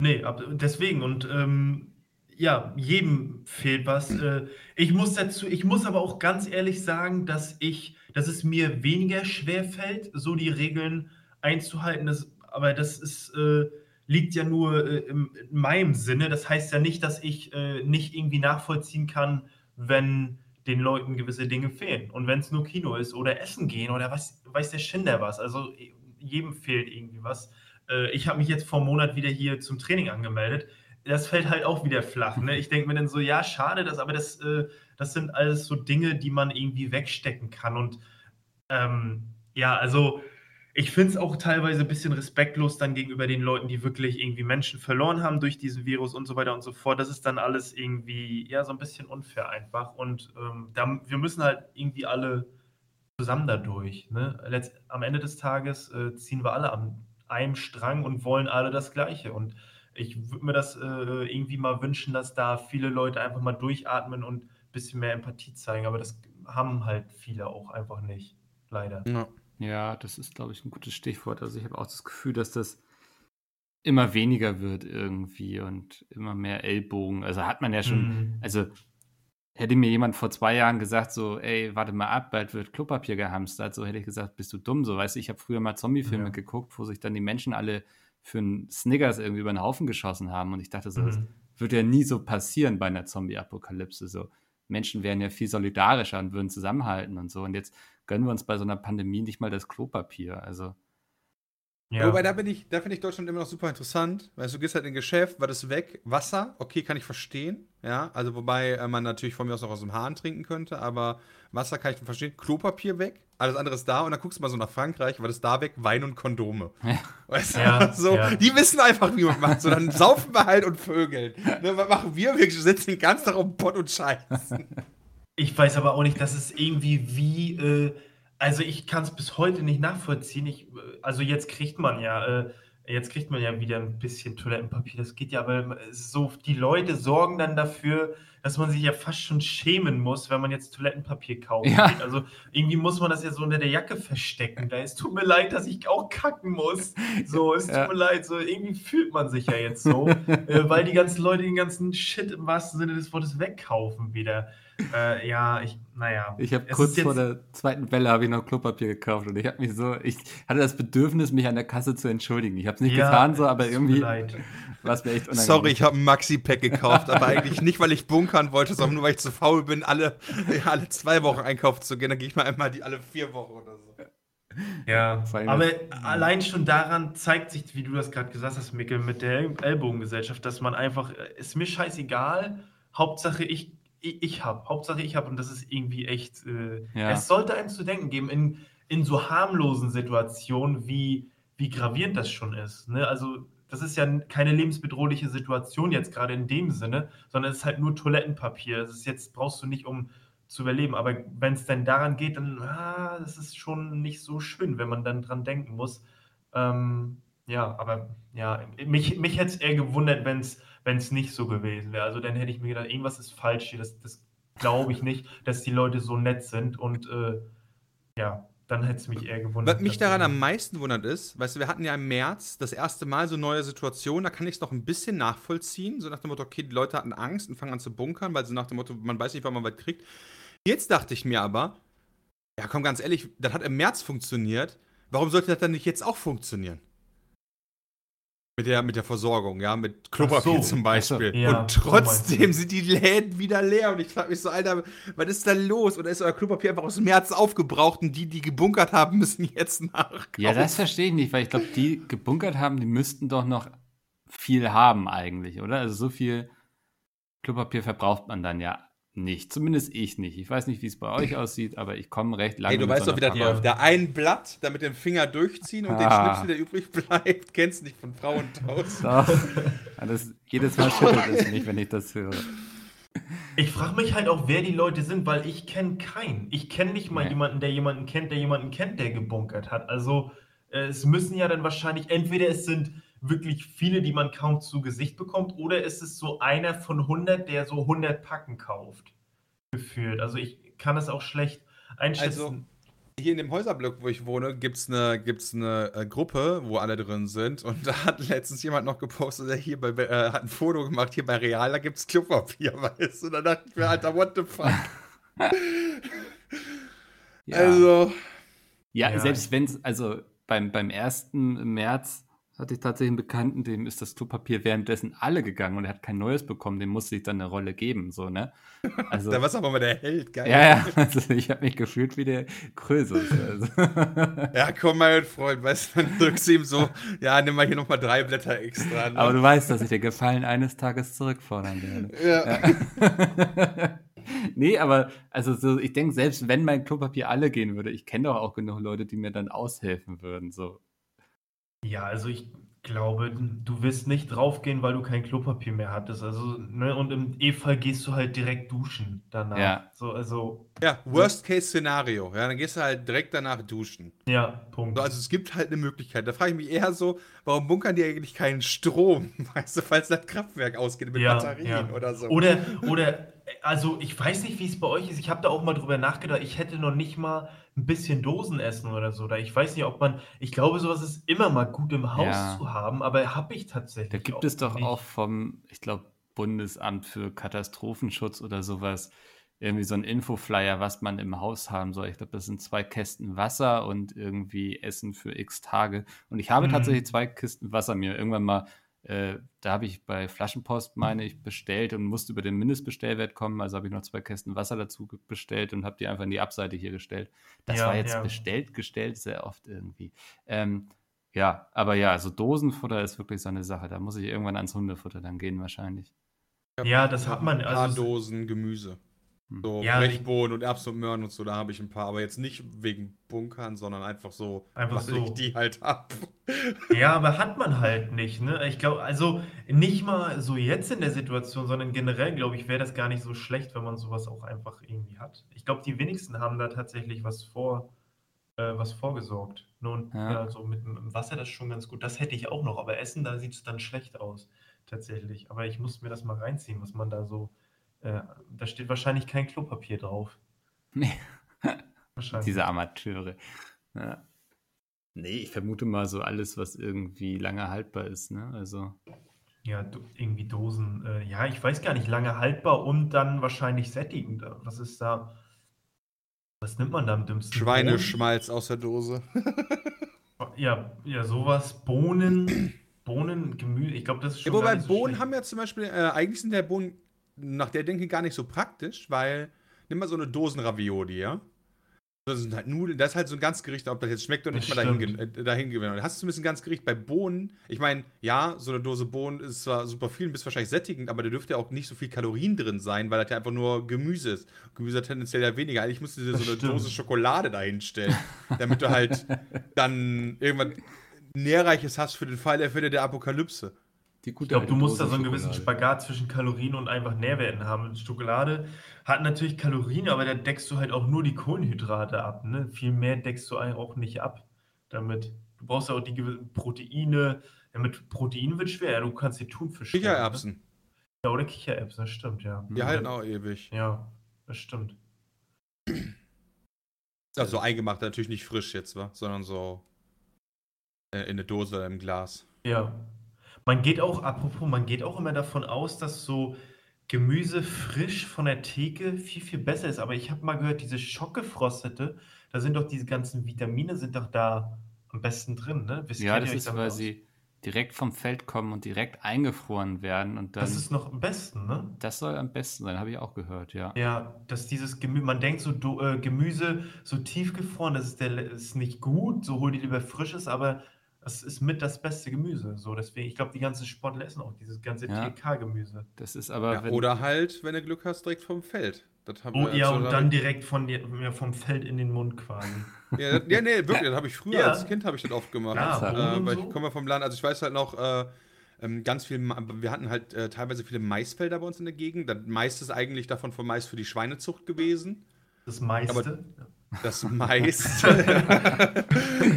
Nee, deswegen und ähm, ja, jedem fehlt was. Äh, ich muss dazu, ich muss aber auch ganz ehrlich sagen, dass ich, dass es mir weniger schwer fällt, so die Regeln einzuhalten. Das, aber das ist, äh, liegt ja nur äh, in meinem Sinne. Das heißt ja nicht, dass ich äh, nicht irgendwie nachvollziehen kann, wenn den Leuten gewisse Dinge fehlen. Und wenn es nur Kino ist oder Essen gehen oder was, weiß der Schinder was. Also jedem fehlt irgendwie was. Äh, ich habe mich jetzt vor einem Monat wieder hier zum Training angemeldet. das fällt halt auch wieder flach. Ne? Ich denke mir dann so, ja, schade, das, aber das, äh, das sind alles so Dinge, die man irgendwie wegstecken kann. Und ähm, ja, also ich finde es auch teilweise ein bisschen respektlos dann gegenüber den Leuten, die wirklich irgendwie Menschen verloren haben durch diesen Virus und so weiter und so fort. Das ist dann alles irgendwie, ja, so ein bisschen unfair einfach. Und ähm, da, wir müssen halt irgendwie alle zusammen dadurch. Ne? Letzt, am Ende des Tages äh, ziehen wir alle an einem Strang und wollen alle das Gleiche. Und ich würde mir das äh, irgendwie mal wünschen, dass da viele Leute einfach mal durchatmen und ein bisschen mehr Empathie zeigen. Aber das haben halt viele auch einfach nicht. Leider. Ja. Ja, das ist, glaube ich, ein gutes Stichwort. Also ich habe auch das Gefühl, dass das immer weniger wird irgendwie und immer mehr Ellbogen. Also hat man ja schon, mhm. also hätte mir jemand vor zwei Jahren gesagt, so, ey, warte mal ab, bald wird Klopapier gehamstert, so hätte ich gesagt, bist du dumm, so, weißt du, ich habe früher mal Zombie-Filme ja. geguckt, wo sich dann die Menschen alle für einen Snickers irgendwie über den Haufen geschossen haben und ich dachte so, mhm. das würde ja nie so passieren bei einer Zombie-Apokalypse, so. Menschen wären ja viel solidarischer und würden zusammenhalten und so und jetzt gönnen wir uns bei so einer Pandemie nicht mal das Klopapier. Also. Ja. Wobei, da bin ich, da finde ich Deutschland immer noch super interessant, weil du gehst halt in ein Geschäft, war das weg, Wasser, okay, kann ich verstehen, ja, also wobei äh, man natürlich von mir aus noch aus dem Hahn trinken könnte, aber Wasser kann ich verstehen, Klopapier weg, alles andere ist da und dann guckst du mal so nach Frankreich, war das da weg, Wein und Kondome. Ja. Weißt du, ja, so, ja. die wissen einfach, wie man macht, so dann saufen wir halt und vögeln. Ne, was machen wir? Wir sitzen den ganzen Tag um Pott und Scheißen. Ich weiß aber auch nicht, dass es irgendwie wie, äh, also ich kann es bis heute nicht nachvollziehen. Ich, äh, also jetzt kriegt man ja, äh, jetzt kriegt man ja wieder ein bisschen Toilettenpapier. Das geht ja, aber so, die Leute sorgen dann dafür, dass man sich ja fast schon schämen muss, wenn man jetzt Toilettenpapier kauft. Ja. Also irgendwie muss man das ja so unter der Jacke verstecken. Da es tut mir leid, dass ich auch kacken muss. So, es ja. tut mir leid. So irgendwie fühlt man sich ja jetzt so, äh, weil die ganzen Leute den ganzen Shit im wahrsten Sinne des Wortes wegkaufen wieder. Äh, ja, ich, naja. Ich habe kurz vor der zweiten Welle habe ich noch Klopapier gekauft und ich habe mich so, ich hatte das Bedürfnis, mich an der Kasse zu entschuldigen. Ich habe es nicht ja, getan so, aber irgendwie war es mir echt unangenehm. Sorry, ich habe ein Maxi-Pack gekauft, aber eigentlich nicht, weil ich bunkern wollte, sondern nur, weil ich zu faul bin, alle, alle zwei Wochen einkaufen zu gehen. Dann gehe ich mal einmal die alle vier Wochen oder so. Ja, aber allein schon daran zeigt sich, wie du das gerade gesagt hast, Mikkel, mit der Ellbogengesellschaft, dass man einfach, äh, ist mir scheißegal, Hauptsache ich ich, ich habe, Hauptsache ich habe und das ist irgendwie echt, äh, ja. es sollte einem zu denken geben in, in so harmlosen Situationen, wie, wie gravierend das schon ist. Ne? Also das ist ja keine lebensbedrohliche Situation jetzt gerade in dem Sinne, sondern es ist halt nur Toilettenpapier. Das ist jetzt, brauchst du nicht, um zu überleben. Aber wenn es dann daran geht, dann ah, das ist schon nicht so schön, wenn man dann dran denken muss. Ähm, ja, aber ja, mich, mich hätte es eher gewundert, wenn es nicht so gewesen wäre. Also dann hätte ich mir gedacht, irgendwas ist falsch hier. Das, das glaube ich nicht, dass die Leute so nett sind. Und äh, ja, dann hätte es mich eher gewundert. Was mich daran am meisten wundert ist, weißt du, wir hatten ja im März das erste Mal so neue Situationen, da kann ich es noch ein bisschen nachvollziehen. So nach dem Motto, okay, die Leute hatten Angst und fangen an zu bunkern, weil sie nach dem Motto, man weiß nicht, wann man was kriegt. Jetzt dachte ich mir aber, ja komm, ganz ehrlich, das hat im März funktioniert. Warum sollte das dann nicht jetzt auch funktionieren? Mit der, mit der Versorgung, ja, mit Klopapier so, zum Beispiel. Ja, und trotzdem sind die Läden wieder leer. Und ich frage mich so, Alter, was ist da los? Oder ist euer Klopapier einfach aus dem März aufgebraucht und die, die gebunkert haben, müssen jetzt nachkaufen? Ja, das verstehe ich nicht, weil ich glaube, die gebunkert haben, die müssten doch noch viel haben eigentlich, oder? Also so viel Klopapier verbraucht man dann ja nicht. Zumindest ich nicht. Ich weiß nicht, wie es bei euch aussieht, aber ich komme recht lange. Hey, du weißt so doch, wie das läuft. Da ein Blatt, da mit dem Finger durchziehen und ah. den Schnipsel, der übrig bleibt, kennst du nicht von Frauentausend. Doch. Das, jedes Mal schüttelt es mich, wenn ich das höre. Ich frage mich halt auch, wer die Leute sind, weil ich kenne keinen. Ich kenne nicht mal ja. jemanden, der jemanden kennt, der jemanden kennt, der gebunkert hat. Also äh, es müssen ja dann wahrscheinlich, entweder es sind wirklich viele, die man kaum zu Gesicht bekommt, oder ist es so einer von 100, der so 100 Packen kauft, gefühlt? Also ich kann es auch schlecht einschätzen. Also hier in dem Häuserblock, wo ich wohne, gibt es eine, gibt's eine äh, Gruppe, wo alle drin sind. Und da hat letztens jemand noch gepostet, der hier bei, äh, hat ein Foto gemacht, hier bei Real, da gibt es Klopapier, weißt du? Und da dachte ich mir, Alter, what the fuck? ja. Also. Ja, ja, selbst wenn es, also beim, beim 1. März hatte ich tatsächlich einen Bekannten, dem ist das Klopapier währenddessen alle gegangen und er hat kein neues bekommen, dem musste ich dann eine Rolle geben, so, ne? Also, da war aber mal der Held, geil. Ja, ja, also ich habe mich gefühlt wie der Krösus. Also. Ja, komm, mein Freund, weißt du, dann drückst du ihm so, ja, nimm mal hier nochmal drei Blätter extra. Ne? Aber du weißt, dass ich dir Gefallen eines Tages zurückfordern werde. Ja. ja. nee, aber also so, ich denke, selbst wenn mein Klopapier alle gehen würde, ich kenne doch auch genug Leute, die mir dann aushelfen würden, so. Ja, also ich glaube, du wirst nicht draufgehen, weil du kein Klopapier mehr hattest. Also, ne, und im E-Fall gehst du halt direkt duschen danach. Ja. So, also. Ja, Worst-Case-Szenario. Ja, dann gehst du halt direkt danach duschen. Ja, Punkt. So, also es gibt halt eine Möglichkeit. Da frage ich mich eher so, warum bunkern die eigentlich keinen Strom? Weißt du, falls das Kraftwerk ausgeht mit Ja, Batterien ja. oder so. Oder, oder, also ich weiß nicht, wie es bei euch ist. Ich habe da auch mal drüber nachgedacht. Ich hätte noch nicht mal ein bisschen Dosen essen oder so. Oder ich weiß nicht, ob man. Ich glaube, sowas ist immer mal gut im Haus Ja. zu haben, aber habe ich tatsächlich. Da gibt es doch nicht. auch vom, ich glaube, Bundesamt für Katastrophenschutz oder sowas irgendwie so ein Infoflyer, was man im Haus haben soll. Ich glaube, das sind zwei Kästen Wasser und irgendwie Essen für x Tage. Und ich habe Mhm. tatsächlich zwei Kisten Wasser mir irgendwann mal, äh, da habe ich bei Flaschenpost, meine ich, bestellt und musste über den Mindestbestellwert kommen. Also habe ich noch zwei Kästen Wasser dazu bestellt und habe die einfach in die Abseite hier gestellt. Das Ja, war jetzt ja. bestellt, gestellt, sehr oft irgendwie. Ähm, ja, aber ja, also Dosenfutter ist wirklich so eine Sache. Da muss ich irgendwann ans Hundefutter dann gehen wahrscheinlich. Ja, das hat man- also- Dosen Gemüse. Hm. So Ja, Brechbohnen und Erbsen und Möhren und so, da habe ich ein paar. Aber jetzt nicht wegen Bunkern, sondern einfach so, Einfach weil ich so. die halt ab. Ja, aber hat man halt nicht, ne? Ich glaube, also nicht mal so jetzt in der Situation, sondern generell, glaube ich, wäre das gar nicht so schlecht, wenn man sowas auch einfach irgendwie hat. Ich glaube, die wenigsten haben da tatsächlich was vor, äh, was vorgesorgt. Nun, Ja. ja, so mit dem Wasser das ist schon ganz gut. Das hätte ich auch noch, aber Essen, da sieht es dann schlecht aus, tatsächlich. Aber ich muss mir das mal reinziehen, was man da so. Äh, da steht wahrscheinlich kein Klopapier drauf. Nee. Wahrscheinlich. Diese Amateure. Ja. Nee, ich vermute mal so alles, was irgendwie lange haltbar ist, ne? Also. Ja, do- irgendwie Dosen. Äh, ja, ich weiß gar nicht, lange haltbar und dann wahrscheinlich sättigend. Was ist da? Was nimmt man da am dümmsten? Schweineschmalz aus der Dose. Bohnen? Ja, ja, sowas. Bohnen, Bohnen, Gemüse. Ich glaube, das ist Ja, schon wobei gar nicht so Bohnen schlecht. haben ja zum Beispiel, äh, eigentlich sind der Bohnen nach der Denke gar nicht so praktisch, weil, nimm mal so eine Dosenravioli, ja? Das sind halt Nudeln, das ist halt so ein Ganzgericht, ob das jetzt schmeckt oder nicht mal dahin, äh, dahin gewinnen. Du hast zumindest ein Ganzgericht bei Bohnen. Ich meine, ja, so eine Dose Bohnen ist zwar super viel und bist wahrscheinlich sättigend, aber da dürfte ja auch nicht so viel Kalorien drin sein, weil das ja einfach nur Gemüse ist. Gemüse hat tendenziell ja weniger. Eigentlich musst du dir so eine stimmt. Dose Schokolade dahinstellen, damit du halt dann irgendwann Nährreiches hast für den Fall der Fälle der Apokalypse. Die gute Ich glaube, du musst da so einen gewissen. Spagat zwischen Kalorien und einfach Nährwerten haben. Schokolade hat natürlich Kalorien, aber da deckst du halt auch nur die Kohlenhydrate ab. Ne? Viel mehr deckst du eigentlich auch nicht ab damit. Du brauchst ja auch die gewissen Proteine. Ja, mit Protein wird schwer. Ja, du kannst die Thunfisch. Kichererbsen. Ne? Ja, oder Kichererbsen, das stimmt, ja. Die halten auch ewig. Ja, das stimmt. Also eingemacht, natürlich nicht frisch jetzt, wa? sondern so äh, in eine Dose oder im Glas. Ja. Man geht auch, apropos, man geht auch immer davon aus, dass so Gemüse frisch von der Theke viel, viel besser ist. Aber ich habe mal gehört, diese schockgefrostete, da sind doch diese ganzen Vitamine, sind doch da am besten drin, ne? Wisst- Ja, das ist, weil aus? sie direkt vom Feld kommen und direkt eingefroren werden und dann. Das ist noch am besten, ne? das soll am besten sein, habe ich auch gehört, ja. Ja, dass dieses Gemüse, man denkt so do, äh, Gemüse so tiefgefroren, das ist, der, ist nicht gut, so hol dir lieber frisches, aber es ist mit das beste Gemüse. So, deswegen, ich glaube, die ganzen Sportler essen auch dieses ganze Ja. TK-Gemüse. Das ist aber, Ja, oder halt, wenn du Glück hast, direkt vom Feld. Das haben Oh wir- ja, und da- dann direkt von dir, ja, vom Feld in den Mund quasi. Ja, das- ja, nee, wirklich, das habe ich früher Ja. als Kind habe ich das oft gemacht. Ja, äh, weil so. ich komme vom Land, also ich weiß halt noch, äh, ähm, ganz viel, wir hatten halt äh, teilweise viele Maisfelder bei uns in der Gegend. Das meiste ist eigentlich davon von Mais für die Schweinezucht gewesen. Das meiste. Das meiste.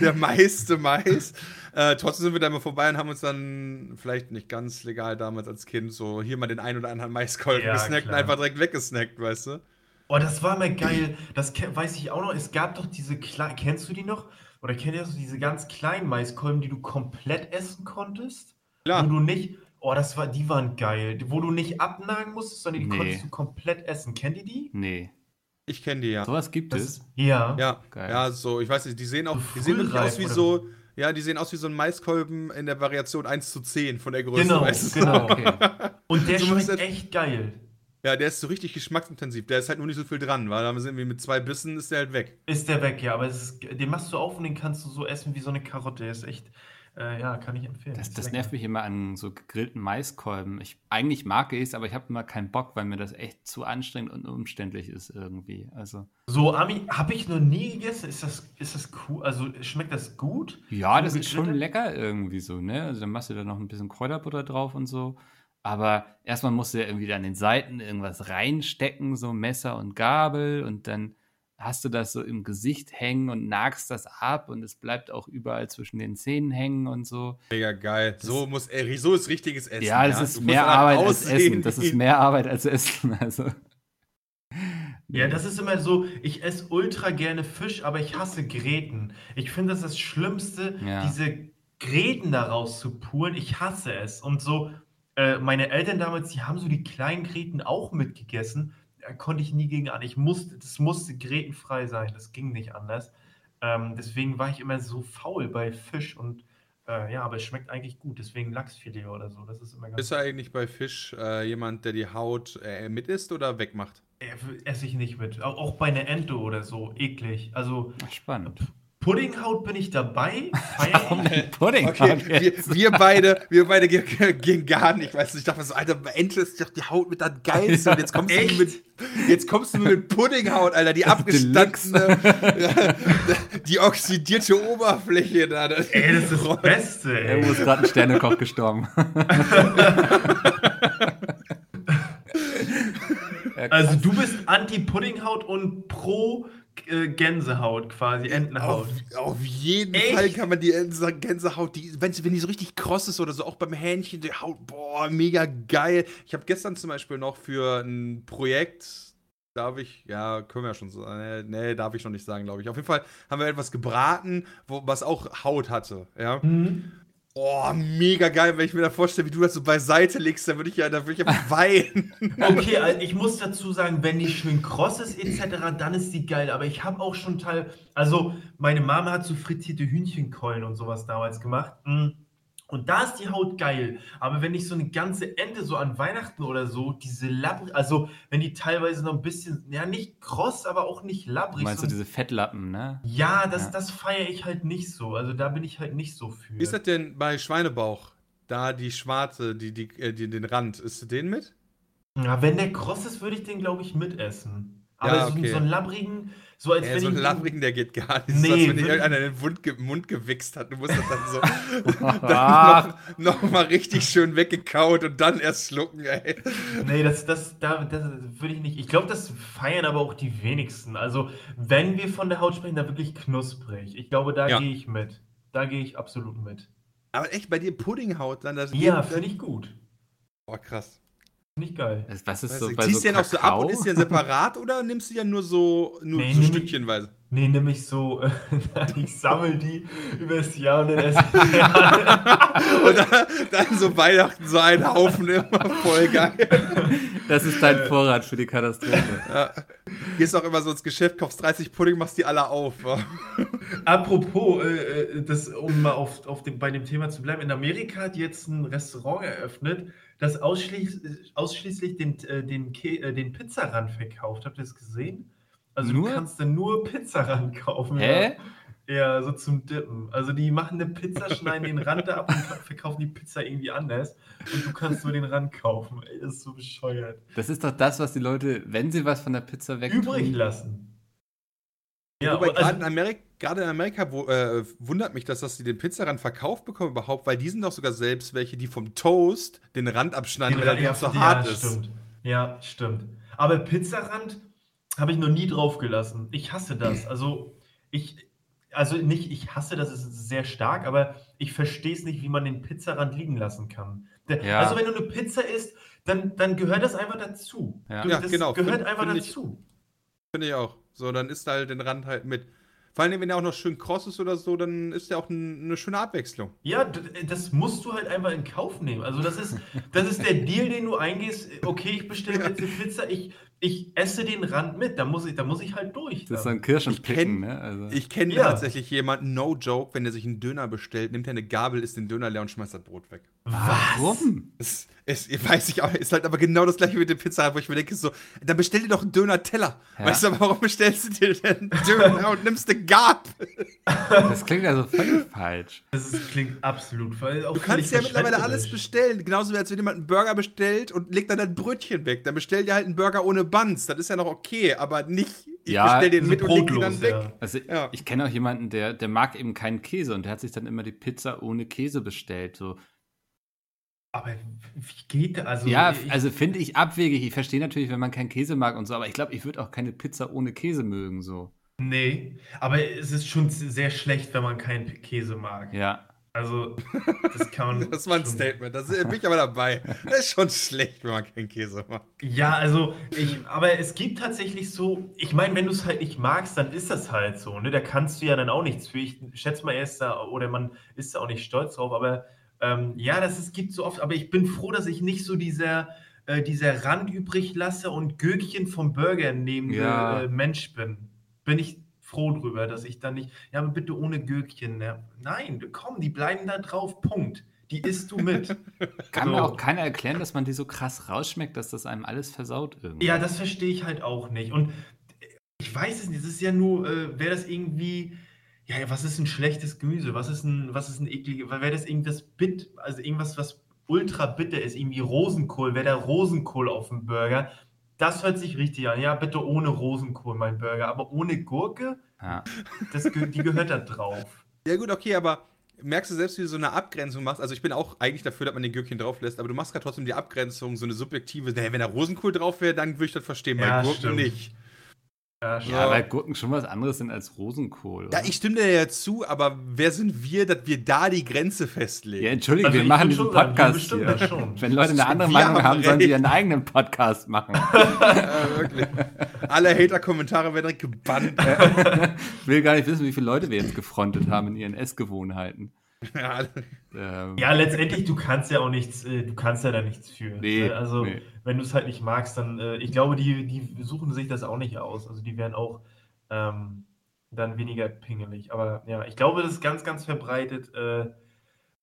der meiste Mais. Äh, trotzdem sind wir da immer vorbei und haben uns dann vielleicht nicht ganz legal damals als Kind so hier mal den ein oder anderen Maiskolben Ja, gesnackt und einfach direkt weggesnackt, weißt du? Oh, das war mal geil. Das weiß ich auch noch. Es gab doch diese kleinen, kennst du die noch? Oder ihr so diese ganz kleinen Maiskolben, die du komplett essen konntest? Klar. Wo du nicht, oh, das war, die waren geil. Wo du nicht abnagen musstest, sondern die Nee. konntest du komplett essen. Kennt ihr die? Nee. Ich kenne die ja. Sowas gibt Das, es. ja. Ja, Geil. ja, so, ich weiß nicht, die sehen auch, die sehen wirklich aus wie so, Ja, die sehen aus wie so ein Maiskolben in der Variation 1 zu 10 von der Größe. Genau, weißt du? genau. Okay. Und der So schmeckt das- echt geil. Ja, der ist so richtig geschmacksintensiv. Der ist halt nur nicht so viel dran, weil da sind wir mit zwei Bissen ist der halt weg. Ist der weg, ja, aber es ist, den machst du auf und den kannst du so essen wie so eine Karotte. Der ist echt, äh, ja, kann ich empfehlen. Das, das nervt mich immer an so gegrillten Maiskolben. Ich, eigentlich mag ich es, aber ich habe immer keinen Bock, weil mir das echt zu anstrengend und umständlich ist irgendwie. Also, So, Ami, habe ich noch nie gegessen. Ist das, ist das cool? Also, schmeckt das gut? ja, das ist schon lecker irgendwie so, ne? Also dann machst du da noch ein bisschen Kräuterbutter drauf und so. Aber erstmal musst du ja irgendwie an den Seiten irgendwas reinstecken, so Messer und Gabel und dann hast du das so im Gesicht hängen und nagst das ab und es bleibt auch überall zwischen den Zähnen hängen und so. Mega geil. So muss äh, so ist richtiges Essen. Ja, das Du ist musst mehr Arbeit als Essen. Das ist mehr Arbeit als Essen. Also. Ja, das ist immer so, ich esse ultra gerne Fisch, aber ich hasse Gräten. Ich finde das das Schlimmste, Ja. diese Gräten daraus zu pulen. Ich hasse es. Und so, äh, meine Eltern damals, die haben so die kleinen Gräten auch mitgegessen. Konnte ich nie gegen an. Ich musste, das musste grätenfrei sein. Das ging nicht anders. Ähm, deswegen war ich immer so faul bei Fisch und äh, ja, aber es schmeckt eigentlich gut. Deswegen Lachsfilet oder so. Das ist immer ganz Bist du eigentlich bei Fisch äh, jemand, der die Haut äh, mit isst oder wegmacht? Äh, esse ich nicht mit. Au- Auch bei einer Ente oder so. Eklig. Also Spannend. Puddinghaut bin ich dabei. Feier ich. Pudding. Okay, wir, wir beide, wir beide gehen, gar nicht. Weißt du, ich dachte mir so, Alter, Ente ist doch die Haut mit das Geilste. Und jetzt kommst, du mit, jetzt kommst du mit Puddinghaut, Alter, die abgestandene, die oxidierte Oberfläche da. Das, Ey, das ist das Beste, Irgendwo ey. ist gerade ein Sternekoch gestorben. Also du bist anti-Puddinghaut und pro Gänsehaut quasi, auf, Entenhaut. auf jeden Echt? Fall kann man die Gänsehaut, die, wenn, wenn die so richtig kross ist oder so, auch beim Hähnchen, die Haut, boah, mega geil. Ich habe gestern zum Beispiel noch für ein Projekt, darf ich, ja, können wir ja schon sagen, nee, nee, darf ich noch nicht sagen, glaube ich. Auf jeden Fall haben wir etwas gebraten, wo, was auch Haut hatte, ja. Mhm. Oh, mega geil, wenn ich mir da vorstelle, wie du das so beiseite legst, dann würde ich ja, da würde ich ja weinen. Okay, also ich muss dazu sagen, wenn die schön kross ist etc., dann ist die geil. Aber ich habe auch schon Teil, also meine Mama hat so frittierte Hühnchenkeulen und sowas damals gemacht. Mm. Und da ist die Haut geil. Aber wenn ich so eine ganze Ente so an Weihnachten oder so, diese labbrig, also wenn die teilweise noch ein bisschen, ja nicht kross, aber auch nicht labbrig. Meinst so, du diese Fettlappen, ne? ja, das, Ja. das feiere ich halt nicht so. Also da bin ich halt nicht so für. Wie ist das denn bei Schweinebauch? Da die schwarze, die, die, äh, die, den Rand, isst du den mit? Ja, wenn der kross ist, würde ich den, glaube ich, mitessen. Aber Ja, so, okay. so einen labbrigen, so als Ja, wenn so ein Labbrigen, der geht gar nicht. Nee, Nee, als wenn dir irgendeiner in den Mund, Mund gewichst hat. Du musst das dann so dann noch, noch mal richtig schön weggekaut und dann erst schlucken, ey. Nee, das, das, da, das würde ich nicht. Ich glaube, das feiern aber auch die wenigsten. Also, wenn wir von der Haut sprechen, dann wirklich knusprig. Ich glaube, da Ja. gehe ich mit. Da gehe ich absolut mit. Aber echt, bei dir Puddinghaut dann das Ja, finde ich gut. Boah, krass. Finde ich geil. Das- Was ist Weißt so du, bei ziehst so du den auch so ab und isst den separat oder nimmst du ja nur so, nur Nee, so nee, stückchenweise? Nee, nämlich so, äh, ich sammle die übers Jahr und dann esse ich die. Und dann, dann so Weihnachten so einen Haufen immer voll geil. Das ist dein Vorrat für die Katastrophe. Ja. Gehst auch immer so ins Geschäft, kaufst 30 Pudding, machst die alle auf. wa? Apropos, äh, äh, das, um mal auf, auf dem, bei dem Thema zu bleiben, in Amerika hat jetzt ein Restaurant eröffnet, das ausschließ, ausschließlich den, äh, den, äh, den Pizzarand verkauft. Habt ihr das gesehen? Also Nur? du kannst dann nur Pizzarand kaufen. Hä? Ja. ja, so zum Dippen. Also die machen eine Pizza, schneiden den Rand ab und verkaufen die Pizza irgendwie anders. Und du kannst nur den Rand kaufen. Ey, das ist so bescheuert. Das ist doch das, was die Leute, wenn sie was von der Pizza weg Übrig lassen. Ja, Wobei also, gerade in Amerika, gerade in Amerika wo, äh, wundert mich, dass, die den Pizzarand verkauft bekommen überhaupt, weil die sind doch sogar selbst welche, die vom Toast den Rand abschneiden, weil er ja, nicht so ja, hart ist. Stimmt. Ja, stimmt. Aber Pizzarand habe ich noch nie drauf gelassen. Ich hasse das. Also, ich, also nicht, ich hasse das, ist sehr stark, aber ich verstehe es nicht, wie man den Pizzarand liegen lassen kann. Der, Ja. Also, wenn du eine Pizza isst, dann, dann gehört das einfach dazu. Ja. Du, Ja, das genau, gehört find- einfach find dazu. Finde ich auch. So, dann isst halt den Rand halt mit. Vor allem, wenn er auch noch schön kross ist oder so, dann ist ja auch ein, eine schöne Abwechslung. Ja, das musst du halt einfach in Kauf nehmen. Also das ist, das ist der Deal, den du eingehst. Okay, ich bestelle jetzt eine Pizza. Ich, ich esse den Rand mit, da muss ich, da muss ich halt durch. Das ist so ein Kirschen Ich kenn- picken, ne? Also, Ich kenne Ja. tatsächlich jemanden, no joke, wenn er sich einen Döner bestellt, nimmt er eine Gabel, isst den Döner leer und schmeißt das Brot weg. warum? Es, es, ich weiß ich auch, ist halt aber genau das gleiche mit dem Pizza, wo ich mir denke, so, dann bestell dir doch einen Döner-Teller. Ja. Weißt du, aber warum bestellst du dir denn einen Döner und nimmst eine Gabel? Das klingt also völlig falsch. Das ist, klingt absolut. Auch Du kannst ja mittlerweile alles bestellen. Genauso wie als wenn jemand einen Burger bestellt und legt dann ein Brötchen weg. Dann bestell dir halt einen Burger ohne Buns. Das ist ja noch okay, aber nicht, ich Ja, bestell den so mit und leg dann weg. ja. Also Ja. ich kenne auch jemanden, der, der mag eben keinen Käse und der hat sich dann immer die Pizza ohne Käse bestellt. So. Aber wie geht das? Also, ja, ich, also finde ich abwegig. Ich verstehe natürlich, wenn man keinen Käse mag und so, aber ich glaube, ich würde auch keine Pizza ohne Käse mögen. So. Nee, aber es ist schon sehr schlecht, wenn man keinen Käse mag. Ja. Also, das kann man. Das war ein Statement. Da bin ich aber dabei. Das ist schon schlecht, wenn man keinen Käse macht. Ja, also, ich, aber es gibt tatsächlich so, ich meine, wenn du es halt nicht magst, dann ist das halt so, ne? Da kannst du ja dann auch nichts für. Ich schätze mal, er ist da, oder man ist da auch nicht stolz drauf, aber ähm, ja, das ist, gibt so oft, aber ich bin froh, dass ich nicht so dieser, äh, dieser Rand übrig lasse und Gürkchen vom Burger nehmende Ja. äh, Mensch bin. Bin ich froh drüber, dass ich dann nicht, ja, aber bitte ohne Gürkchen. Ne? Nein, komm, die bleiben da drauf, Punkt. Die isst du mit. Kann So. mir auch keiner erklären, dass man die so krass rausschmeckt, dass das einem alles versaut irgendwie. Ja, das verstehe ich halt auch nicht. Und ich weiß es nicht, es ist ja nur, äh, wäre das irgendwie, ja, ja, was ist ein schlechtes Gemüse? Was ist ein, was ist ein ekliges, wäre das irgendwas Bit, also irgendwas, was ultra bitter ist, irgendwie Rosenkohl, wäre der Rosenkohl auf dem Burger? Das hört sich richtig an. Ja, bitte ohne Rosenkohl, mein Burger. Aber ohne Gurke, Ja. das, die gehört da drauf. Ja, gut, okay, aber merkst du selbst, wie du so eine Abgrenzung machst? Also, ich bin auch eigentlich dafür, dass man den Gürkchen drauf lässt, aber du machst gerade trotzdem die Abgrenzung, so eine subjektive. Naja, wenn da Rosenkohl drauf wäre, dann würde ich das verstehen. Ja, bei Gurken stimmt. nicht. Ja, ja, weil Gurken schon was anderes sind als Rosenkohl. Ja, oder? ich stimme dir ja zu, aber wer sind wir, dass wir da die Grenze festlegen? Ja, entschuldige, Also wir machen diesen wir Podcast bestimmen hier. Wenn Leute eine andere Wir Meinung haben haben, sollen sie ihren eigenen Podcast machen. Ja, wirklich. Alle Hater-Kommentare werden direkt gebannt. Ich will gar nicht wissen, wie viele Leute wir jetzt gefrontet haben in ihren Essgewohnheiten. Ja, Ähm, Ja, letztendlich, du kannst ja auch nichts, äh, du kannst ja da nichts für. Nee, ne? Also, nee. wenn du es halt nicht magst, dann, äh, ich glaube, die, die suchen sich das auch nicht aus. Also, die werden auch ähm, dann weniger pingelig. Aber ja, ich glaube, das ist ganz, ganz verbreitet äh,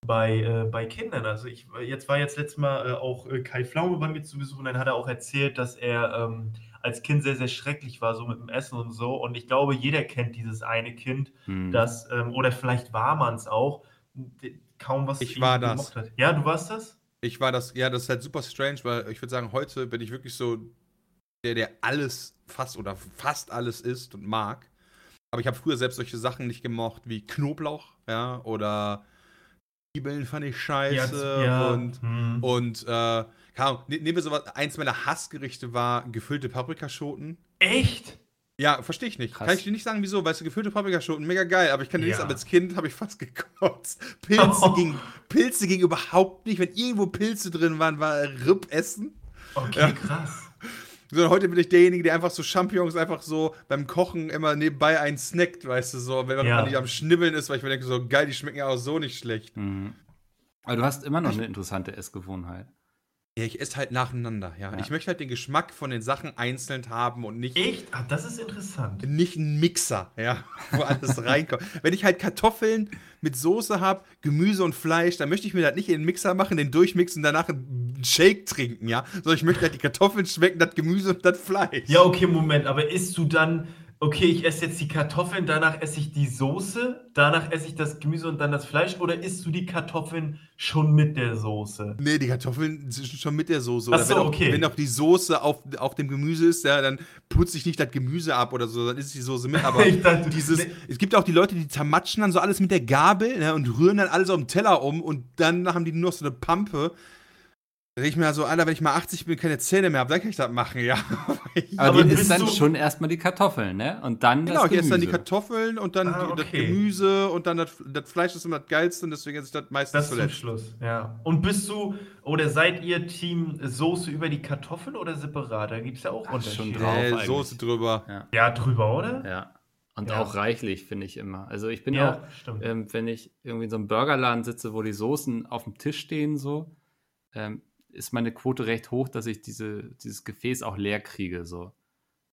bei, äh, bei Kindern. Also, ich jetzt war jetzt letztes Mal äh, auch äh, Kai Pflaume bei mir zu Besuch und dann hat er auch erzählt, dass er ähm, als Kind sehr, sehr schrecklich war, so mit dem Essen und so. Und ich glaube, jeder kennt dieses eine Kind, hm. das, ähm, oder vielleicht war man es auch, kaum was Ich war das. hat. Ja, du warst das? ich war das, ja, das ist halt super strange, weil ich würde sagen, heute bin ich wirklich so der, der alles fast oder fast alles isst und mag. Aber ich habe früher selbst solche Sachen nicht gemocht wie Knoblauch, ja, oder Zwiebeln fand ich scheiße und hm. und äh, ne- nehmen wir sowas, eins meiner Hassgerichte war gefüllte Paprikaschoten. Echt? Ja, verstehe ich nicht. Krass. Kann ich dir nicht sagen, wieso, weißt du, gefüllte Paprikaschoten, mega geil, aber ich kann dir Ja. nicht sagen, als Kind habe ich fast gekotzt. Pilze ging, Pilze ging überhaupt nicht. Wenn irgendwo Pilze drin waren, war Ripp essen. Okay, Ja. krass. Sondern heute bin ich derjenige, der einfach so Champignons einfach so beim Kochen immer nebenbei einen snackt, weißt du, so, wenn man Ja. nicht am Schnibbeln ist, weil ich mir denke, so geil, die schmecken ja auch so nicht schlecht. Mhm. Aber du hast immer noch eine interessante Essgewohnheit. Ja, ich esse halt nacheinander, ja. Ja. Ich möchte halt den Geschmack von den Sachen einzeln haben und nicht. Echt? Ah, das ist interessant. nicht ein Mixer, ja, wo alles reinkommt. Wenn ich halt Kartoffeln mit Soße habe, Gemüse und Fleisch, dann möchte ich mir das nicht in den Mixer machen, den durchmixen, danach einen Shake trinken, ja. Sondern ich möchte halt die Kartoffeln schmecken, das Gemüse und das Fleisch. Ja, okay, Moment, aber isst du dann, okay, ich esse jetzt die Kartoffeln, danach esse ich die Soße, danach esse ich das Gemüse und dann das Fleisch oder isst du die Kartoffeln schon mit der Soße? Nee, die Kartoffeln sind schon mit der Soße. Ach so, wenn, auch, okay. wenn auch die Soße auf, auf dem Gemüse ist, ja, dann putze ich nicht das Gemüse ab oder so, dann ist die Soße mit. Aber dachte, dieses, nee. es gibt auch die Leute, die zermatschen dann so alles mit der Gabel ne, und rühren dann alles auf dem Teller um und dann haben die nur noch so eine Pampe. Denke ich mir so, Alter, wenn ich mal 80 bin, keine Zähne mehr habe, dann kann ich das machen, ja. Aber, Aber du isst dann schon erstmal die Kartoffeln, ne? Und dann genau, das ich esse dann die Gemüse. Kartoffeln und dann Ah, die, das okay. Gemüse und dann das, das Fleisch ist immer das Geilste und deswegen esse ich das meistens Das zum zuletzt. Schluss, ja. Und bist du, oder seid ihr Team Soße über die Kartoffeln oder separat? Da gibt es ja auch Ach, schon Unterschiede. drauf. Äh. Soße drüber. Ja. Ja, drüber, oder? ja. Und Ja. auch reichlich, finde ich immer. Also ich bin Ja, auch, ähm, wenn ich irgendwie in so einem Burgerladen sitze, wo die Soßen auf dem Tisch stehen, so, ähm, ist meine Quote recht hoch, dass ich diese, dieses Gefäß auch leer kriege. So.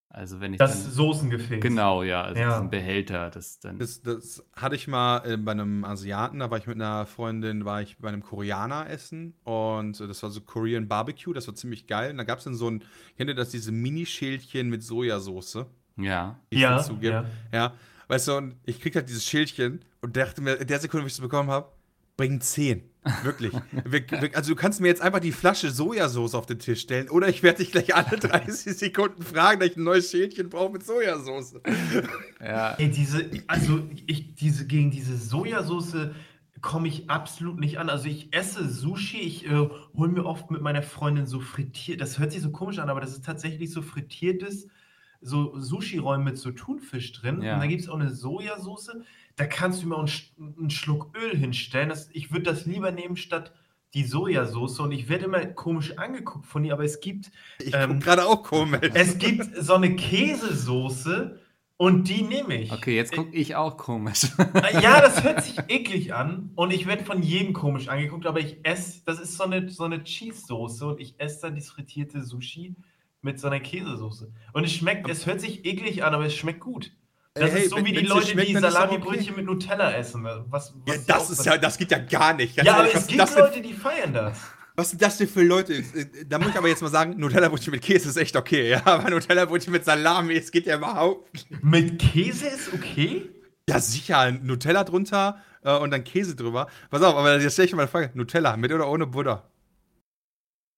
Also wenn ich Das dann, Soßengefäß. genau, ja, also Ja. diesen Behälter, das dann. Das, das hatte ich mal äh, bei einem Asiaten, da war ich mit einer Freundin, war ich bei einem Koreaner essen und das war so Korean Barbecue, das war ziemlich geil. Und da gab es dann so ein, kennt ihr das, diese Mini-Schälchen mit Sojasauce? ja. die Ja, dazu gibt. ja. Ja, weißt du, und ich krieg halt dieses Schildchen und dachte mir, in der Sekunde, wo ich es bekommen habe, bring 10. Wirklich. Wir- wir- also du kannst mir jetzt einfach die Flasche Sojasauce auf den Tisch stellen oder ich werde dich gleich alle 30 Sekunden fragen, dass ich ein neues Schälchen brauche mit Sojasauce. ja. Ey, diese, also ich, diese, gegen diese Sojasauce komme ich absolut nicht an. Also ich esse Sushi, ich äh, hole mir oft mit meiner Freundin so frittiert, das hört sich so komisch an, aber das ist tatsächlich so frittiertes, so Sushi-Rollen mit so Thunfisch drin. Ja. Und da gibt es auch eine Sojasauce, da kannst du mir auch einen, einen Schluck Öl hinstellen. Das, ich würde das lieber nehmen statt die Sojasauce und ich werde immer komisch angeguckt von ihr, aber es gibt Ich Ähm, gerade auch komisch. es gibt so eine Käsesoße und die nehme ich. Okay, jetzt gucke ich auch komisch. Äh, Ja, das hört sich eklig an und ich werde von jedem komisch angeguckt, aber ich esse, das ist so eine, so eine Cheese-Soße und ich esse dann das frittierte Sushi mit so einer Käsesoße. Und es schmeckt, es hört sich eklig an, aber es schmeckt gut. Das Hey, ist so wenn- wie die Leute, schmeckt, die Salami-Brötchen mit Nutella essen. Was, was Ja, das ist ja, das geht ja gar nicht. Ganz Ja, aber ehrlich, es was, gibt das denn, Leute, die feiern das. was sind das denn für Leute? Da muss ich aber jetzt mal sagen, Nutella-Brötchen mit Käse ist echt okay, ja. Aber Nutella-Brötchen mit Salami, es geht ja überhaupt nicht. Mit Käse ist okay? Ja, sicher. Nutella drunter äh, und dann Käse drüber. Pass auf, aber jetzt stelle ich mal eine Frage. Nutella, mit oder ohne Butter?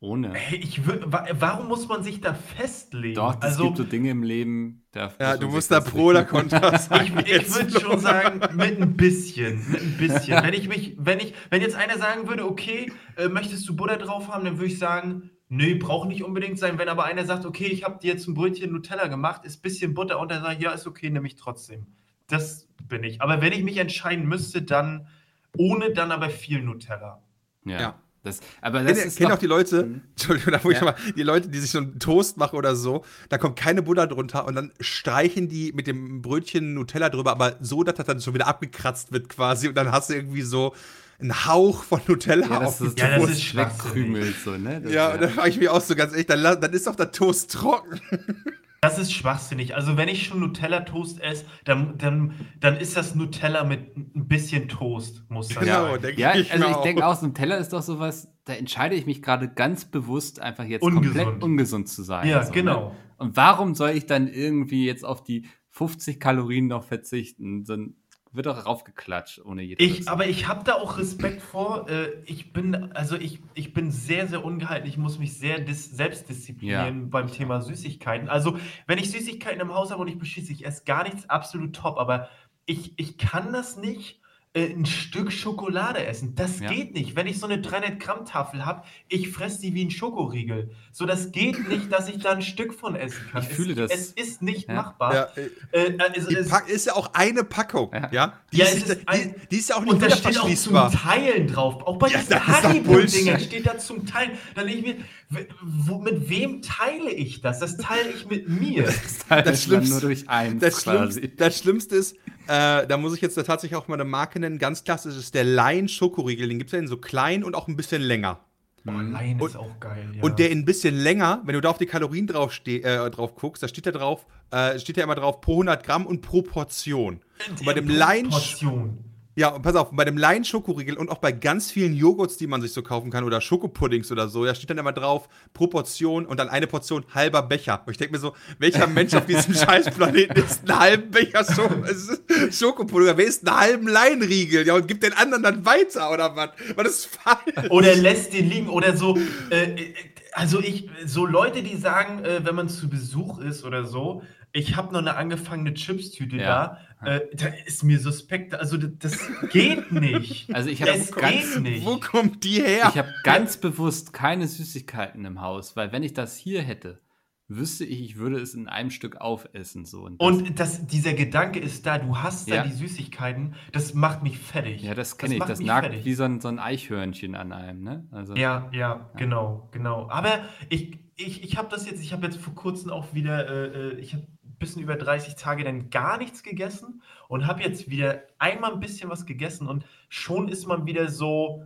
Ohne. Hey, ich wür- wa- warum muss man sich da festlegen? Doch, es also, gibt so Dinge im Leben, da Ja, du musst da pro oder contra Ich, sagen. ich Jetzt würde schon sagen, mit ein bisschen. Mit ein bisschen. Wenn ich mich, wenn ich, wenn jetzt einer sagen würde, okay, äh, möchtest du Butter drauf haben, dann würde ich sagen, nö, braucht nicht unbedingt sein. Wenn aber einer sagt, okay, ich habe dir jetzt ein Brötchen Nutella gemacht, ist ein bisschen Butter und dann sage ich, ja, ist okay, nehme ich trotzdem. Das bin ich. Aber wenn ich mich entscheiden müsste, dann ohne dann aber viel Nutella. Ja. Ja. Das, aber das Kennt ist doch, auch die Leute, Mhm. Entschuldigung, da muss ich Ja. mal, die Leute, die sich so einen Toast machen oder so, da kommt keine Butter drunter und dann streichen die mit dem Brötchen Nutella drüber, aber so, dass das dann schon wieder abgekratzt wird quasi und dann hast du irgendwie so einen Hauch von Nutella ja, auf das dem ist, Ja, das Toast. ist wegkrümelt so, ne? Das, Ja, und dann frage ich mich auch so ganz ehrlich, dann, dann ist doch der Toast trocken. Das ist schwachsinnig. Also wenn ich schon Nutella-Toast esse, dann, dann, dann ist das Nutella mit ein bisschen Toast, muss das Genau, sein. denke Ja, ich also mir ich denke auch, so ein Teller ist doch sowas, da entscheide ich mich gerade ganz bewusst, einfach jetzt Ungesund. komplett ungesund zu sein. Ja, so, genau. Ne? Und warum soll ich dann irgendwie jetzt auf die 50 Kalorien noch verzichten? Dann wird doch raufgeklatscht ohne jede Ich, aber ich habe da auch Respekt vor. Äh, ich bin, also ich, ich bin sehr, sehr ungehalten. Ich muss mich sehr dis selbst disziplinieren Ja. beim Thema Süßigkeiten. Also, wenn ich Süßigkeiten im Haus habe und ich beschließe, ich esse gar nichts, absolut top. Aber ich, ich kann das nicht ein Stück Schokolade essen. Das Ja. geht nicht. Wenn ich so eine 300 Gramm Tafel habe, ich fresse die wie ein Schokoriegel. So, das geht nicht, dass ich da ein Stück von essen kann. Ich fühle es, das. Es ist nicht Ja. machbar. Ja, äh, Äh, also die Pack ist ja auch eine Packung, Ja. ja? Die, Ja, ist, ist ein- die, die ist ja auch nicht Und da steht auch zum. Teilen drauf. Auch bei Ja, diesen das Haribo-Dingern Bullshit. steht da zum Teilen. Da denke ich mir, wo, mit wem teile ich das? Das teile ich mit mir. das teilt das man Schlimmste- nur durch eins Das quasi. Schlimmste, das Schlimmste ist, äh, da muss ich jetzt tatsächlich auch mal eine Marke nennen, ganz klassisch ist der Lion Schokoriegel. Den gibt es ja in so klein und auch ein bisschen länger. Boah, Lion ist auch geil. Ja. Und der in ein bisschen länger, wenn du da auf die Kalorien drauf, ste äh, drauf guckst, da steht da drauf, äh, steht ja immer drauf pro 100 Gramm und pro Portion. Und bei dem Lion, Portion. Ja, und pass auf, bei dem Lion Schokoriegel und auch bei ganz vielen Joghurts, die man sich so kaufen kann oder Schokopuddings oder so, da steht dann immer drauf pro Portion und dann eine Portion halber Becher. Und ich denke mir so, welcher Mensch auf diesem Scheißplaneten ist einen halben Becher Scho Schokopudding? Wer ist einen halben Leinriegel? Ja, und gibt den anderen dann weiter oder was? Was ist falsch? Oder lässt den liegen oder so. Äh, äh, also ich, so Leute, die sagen, äh, wenn man zu Besuch ist oder so, ich habe noch eine angefangene Chipstüte Ja. da, äh, da ist mir suspekt. Also das, geht nicht. Also ich habe ganz, nicht. Wo kommt die her? ich habe ganz bewusst keine Süßigkeiten im Haus, weil wenn ich das hier hätte, wüsste ich, ich würde es in einem Stück aufessen. So. Und, das, Und das, dieser Gedanke ist da, du hast da Ja. die Süßigkeiten, das macht mich fertig. ja, das kenne ich. Das mich nagt fertig. wie so ein, so ein Eichhörnchen an einem. Ne? Also, Ja, ja, genau, genau. Aber ich, ich, ich habe das jetzt, ich habe jetzt vor kurzem auch wieder, äh, äh, ich habe bisschen über 30 Tage dann gar nichts gegessen und habe jetzt wieder einmal ein bisschen was gegessen und schon ist man wieder so,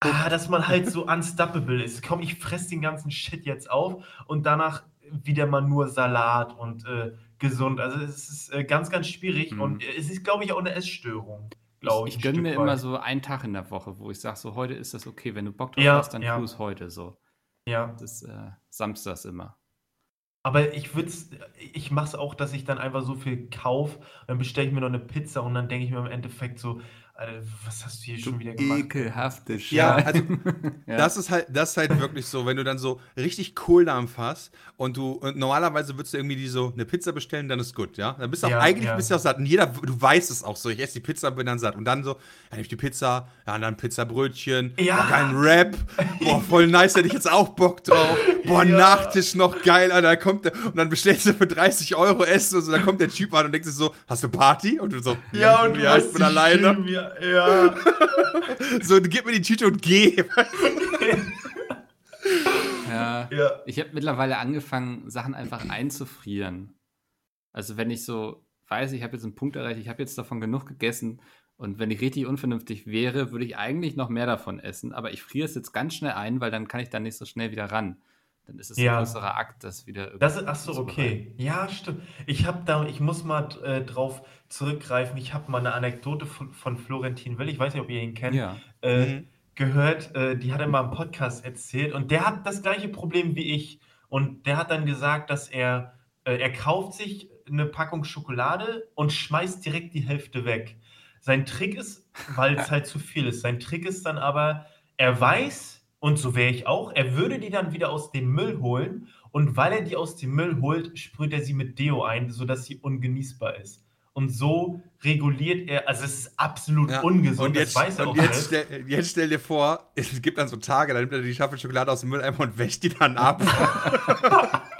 ah, dass man halt so unstoppable ist. Komm, ich fress den ganzen Shit jetzt auf und danach wieder mal nur Salat und äh, gesund. Also es ist äh, ganz, ganz schwierig Mhm. und es ist, glaube ich, auch eine Essstörung. Ich ich. gönne mir immer weit. so einen Tag in der Woche, wo ich sage, so heute ist das okay. Wenn du Bock drauf Ja, hast, dann ja. tu es heute so. Ja. Das ist äh, samstags immer. Aber ich würde ich mache es auch, dass ich dann einfach so viel kaufe, dann bestelle ich mir noch eine Pizza und dann denke ich mir im Endeffekt so, Alter, was hast du hier schon wieder gemacht? Ekelhafte Ja, Scheiße. also Ja. das ist halt, das ist halt wirklich so, wenn du dann so richtig Kohldampf hast und du und normalerweise würdest du irgendwie die so eine Pizza bestellen, dann ist gut, ja. Dann bist du auch Ja, eigentlich ja. bist du auch satt. Und jeder, du weißt es auch so. Ich esse die Pizza, bin dann satt. Und dann so, ja, nehme ich die Pizza, ja, und dann Pizzabrötchen, Ja. kein Rap, boah, voll nice, hätte ich jetzt auch Bock drauf. Boah, Ja. Nachtisch noch geil, Alter, da kommt der, und dann bestellst du für 30 Euro Essen und so, da kommt der Typ an und denkst dir so, hast du Party? Und du so, Ja, und du ja, ich bin alleine. Ja. So, gib mir die Tüte und geh. ja. ja. Ich habe mittlerweile angefangen, Sachen einfach einzufrieren. Also wenn ich so weiß, ich habe jetzt einen Punkt erreicht, ich habe jetzt davon genug gegessen und wenn ich richtig unvernünftig wäre, würde ich eigentlich noch mehr davon essen, aber ich friere es jetzt ganz schnell ein, weil dann kann ich da nicht so schnell wieder ran. Dann ist es Ja. ein größerer Akt, das wieder irgendwie Das ist, ach so, okay. Ja, stimmt. Ich habe da, ich muss mal äh, drauf zurückgreifen. Ich habe mal eine Anekdote von, von Florentin Will, ich weiß nicht, ob ihr ihn kennt, Ja. äh, Mhm. gehört. Äh, die hat er mal im Podcast erzählt und der hat das gleiche Problem wie ich. Und der hat dann gesagt, dass er, äh, er kauft sich eine Packung Schokolade und schmeißt direkt die Hälfte weg. Sein Trick ist, weil es halt zu viel ist, sein Trick ist dann aber, er weiß, und so wäre ich auch, er würde die dann wieder aus dem Müll holen und weil er die aus dem Müll holt, sprüht er sie mit Deo ein, sodass sie ungenießbar ist. Und so reguliert er, also es ist absolut Ja, ungesund, Und jetzt, das weiß er auch und jetzt, selbst. stell, jetzt stell dir vor, es gibt dann so Tage, da nimmt er die Schafel Schokolade aus dem Mülleimer und wäscht die dann ab.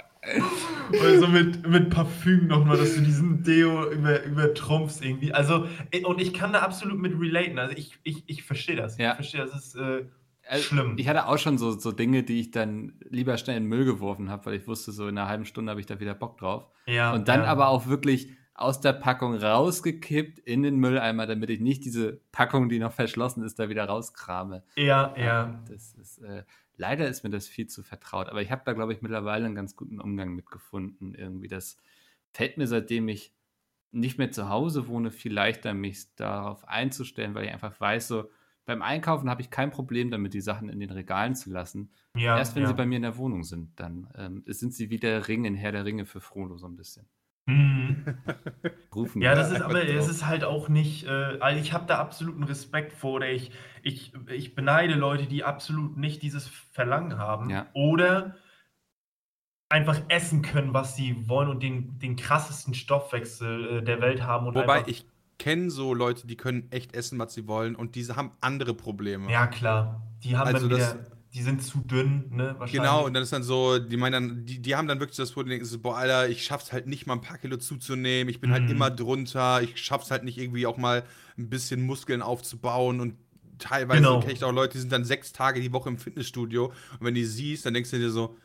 Oder so mit, mit Parfüm nochmal, dass du diesen Deo über, übertrumpfst irgendwie. Also, und ich kann da absolut mit relaten. Also ich, ich, ich verstehe das. Ja. Ich verstehe, das ist äh, Also, schlimm. Ich hatte auch schon so, so Dinge, die ich dann lieber schnell in den Müll geworfen habe, weil ich wusste, so in einer halben Stunde habe ich da wieder Bock drauf. ja, Und dann ja. aber auch wirklich aus der Packung rausgekippt in den Mülleimer, damit ich nicht diese Packung, die noch verschlossen ist, da wieder rauskrame. Ja, ja. Das ist, äh, leider ist mir das viel zu vertraut. Aber ich habe da, glaube ich, mittlerweile einen ganz guten Umgang mit gefunden. Irgendwie, das fällt mir, seitdem ich nicht mehr zu Hause wohne, viel leichter, mich darauf einzustellen, weil ich einfach weiß, so beim Einkaufen habe ich kein Problem damit, die Sachen in den Regalen zu lassen. ja Erst wenn ja. sie bei mir in der Wohnung sind, dann ähm, sind sie wie der Ring in Herr der Ringe für Frodo so ein bisschen. Mhm. Rufen Ja, das ist aber, es ist halt auch nicht, äh, also ich habe da absoluten Respekt vor oder ich, ich, ich beneide Leute, die absolut nicht dieses Verlangen haben Ja. oder einfach essen können, was sie wollen und den, den krassesten Stoffwechsel äh, der Welt haben. Und Wobei einfach, ich kenne so Leute, die können echt essen, was sie wollen und diese haben andere Probleme. Ja, klar. Die haben Also dann das- wieder, die sind zu dünn, ne? Wahrscheinlich. Genau, und dann ist dann so, die meinen dann, die, die haben dann wirklich das Problem, denken so, boah, Alter, ich schaff's halt nicht mal ein paar Kilo zuzunehmen, ich bin halt Mhm. immer drunter, ich schaff's halt nicht irgendwie auch mal ein bisschen Muskeln aufzubauen und teilweise Genau. kenne ich auch Leute, die sind dann sechs Tage die Woche im Fitnessstudio und wenn die siehst, dann denkst du dir so,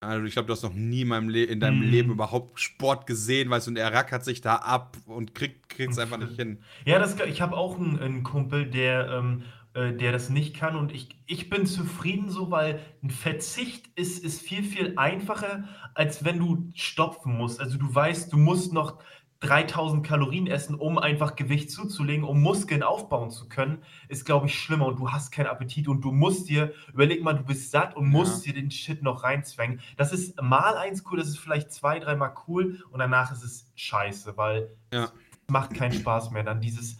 also ich glaube, du hast noch nie in, Le in deinem Mhm. Leben überhaupt Sport gesehen, weißt du, und er rackert sich da ab und kriegt kriegt's einfach nicht hin. Ja, das, ich habe auch einen, einen Kumpel, der, ähm, äh, der das nicht kann und ich, ich bin zufrieden so, weil ein Verzicht ist, ist viel, viel einfacher, als wenn du stopfen musst. Also du weißt, du musst noch 3000 Kalorien essen, um einfach Gewicht zuzulegen, um Muskeln aufbauen zu können, ist, glaube ich, schlimmer und du hast keinen Appetit und du musst dir, überleg mal, du bist satt und musst dir den Shit noch reinzwängen. Das ist mal eins cool, das ist vielleicht zwei, dreimal cool und danach ist es scheiße, weil Ja. macht keinen Spaß mehr. Dann dieses,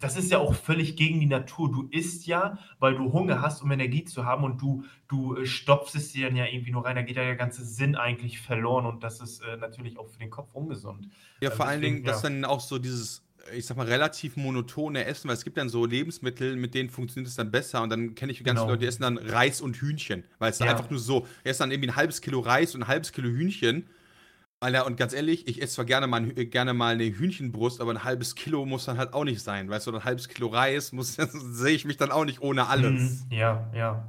das ist ja auch völlig gegen die Natur. Du isst ja, weil du Hunger hast, um Energie zu haben und du, du äh, stopfst es dir dann ja irgendwie nur rein. Da geht ja der ganze Sinn eigentlich verloren und das ist äh, natürlich auch für den Kopf ungesund. Ja, Also vor allen Dingen, dass ja. dann auch so dieses, ich sag mal, relativ monotone Essen, weil es gibt dann so Lebensmittel, mit denen funktioniert es dann besser. Und dann kenne ich ganz Genau. viele Leute, die essen dann Reis und Hühnchen. Weil es Ja. einfach nur so, er isst dann irgendwie ein halbes Kilo Reis und ein halbes Kilo Hühnchen. Alter, und ganz ehrlich, ich esse zwar gerne mal, gerne mal eine Hühnchenbrust, aber ein halbes Kilo muss dann halt auch nicht sein. Weißt du, ein halbes Kilo Reis muss, sehe ich mich dann auch nicht ohne alles. Mhm, ja, ja.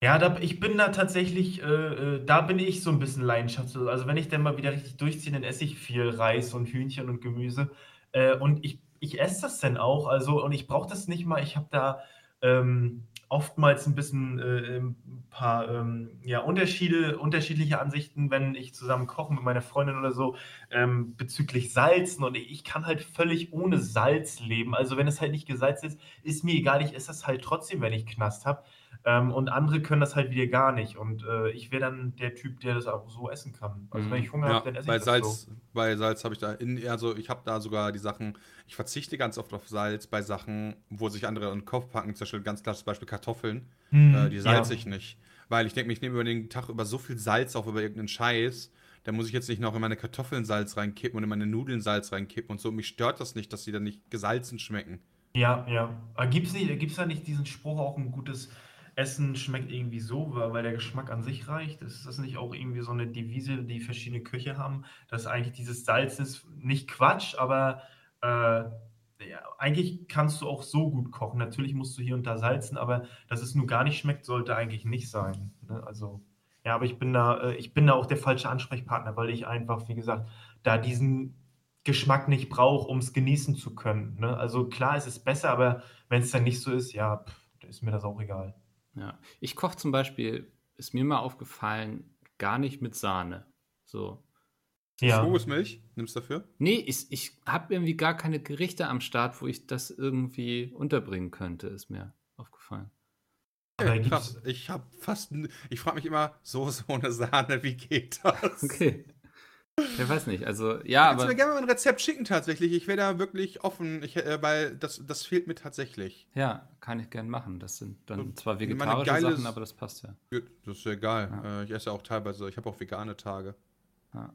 Ja, da, ich bin da tatsächlich, äh, äh, da bin ich so ein bisschen leidenschaftslos. Also wenn ich dann mal wieder richtig durchziehe, dann esse ich viel Reis und Hühnchen und Gemüse. Äh, und ich, ich esse das dann auch. Also, und ich brauche das nicht mal. Ich habe da ähm, oftmals ein bisschen äh, ein paar ähm, ja, Unterschiede, unterschiedliche Ansichten, wenn ich zusammen koche mit meiner Freundin oder so, ähm, bezüglich Salzen. Und ich kann halt völlig ohne Salz leben. Also wenn es halt nicht gesalzt ist, ist mir egal, ich esse das halt trotzdem, wenn ich Knast habe. Ähm, und andere können das halt wieder gar nicht. Und äh, ich wäre dann der Typ, der das auch so essen kann. Also wenn ich Hunger Ja, habe, dann esse ich das Salz, so. bei Salz habe ich da, in, also ich habe da sogar die Sachen, ich verzichte ganz oft auf Salz bei Sachen, wo sich andere in den Kopf packen, zum Beispiel ganz klares Beispiel Kartoffeln, Hm, äh, die salze ja. ich nicht. Weil ich denke, ich nehme über den Tag über so viel Salz auf, über irgendeinen Scheiß, da muss ich jetzt nicht noch in meine Kartoffeln Salz reinkippen und in meine Nudeln Salz reinkippen und so. Mich stört das nicht, dass die dann nicht gesalzen schmecken. Ja, ja. Gibt es da nicht diesen Spruch, auch ein gutes Essen schmeckt irgendwie so, weil der Geschmack an sich reicht? Ist das nicht auch irgendwie so eine Devise, die verschiedene Köche haben, dass eigentlich dieses Salz ist nicht Quatsch, aber äh, ja, eigentlich kannst du auch so gut kochen. Natürlich musst du hier und da salzen, aber dass es nur gar nicht schmeckt, sollte eigentlich nicht sein. Ne? Also, ja, aber ich bin da, äh, ich bin da auch der falsche Ansprechpartner, weil ich einfach, wie gesagt, da diesen Geschmack nicht brauche, um es genießen zu können. Ne? Also klar, es ist besser, aber wenn es dann nicht so ist, ja, pff, ist mir das auch egal. Ja. Ich koche zum Beispiel, ist mir mal aufgefallen, gar nicht mit Sahne. So. Ja. Kokosmilch, nimmst du dafür? Nee, ich, ich habe irgendwie gar keine Gerichte am Start, wo ich das irgendwie unterbringen könnte, ist mir aufgefallen. Okay, gibt's- krass. Ich habe fast, ich frage mich immer, Soße ohne Sahne, wie geht das? Okay. Ich weiß nicht, also ja, Kannst du aber mir gerne mal ein Rezept schicken tatsächlich? Ich wäre da wirklich offen, ich, äh, weil das, das fehlt mir tatsächlich. ja, kann ich gern machen. Das sind dann Und zwar vegetarische geiles- Sachen, aber das passt ja. Das ist ja egal. Ja. Äh, ich esse auch teilweise, ich habe auch vegane Tage. ja.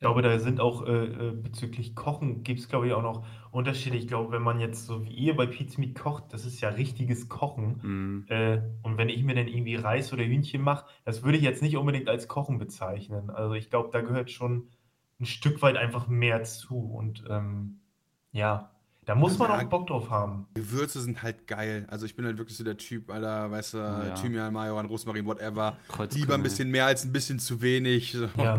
Ich glaube, da sind auch äh, äh, bezüglich Kochen gibt es, glaube ich, auch noch Unterschiede. Ich glaube, wenn man jetzt so wie ihr bei Pizza Meat kocht, das ist ja richtiges Kochen. Mhm. Äh, und wenn ich mir dann irgendwie Reis oder Hühnchen mache, das würde ich jetzt nicht unbedingt als Kochen bezeichnen. Also ich glaube, da gehört schon ein Stück weit einfach mehr zu. Und ähm, ja, da muss man Ja, auch Bock drauf haben. Gewürze sind halt geil. Also ich bin halt wirklich so der Typ, Alter, weißt du, Ja. Thymian, Majoran, Rosmarin, whatever. Lieber ein bisschen mehr als ein bisschen zu wenig. Ja.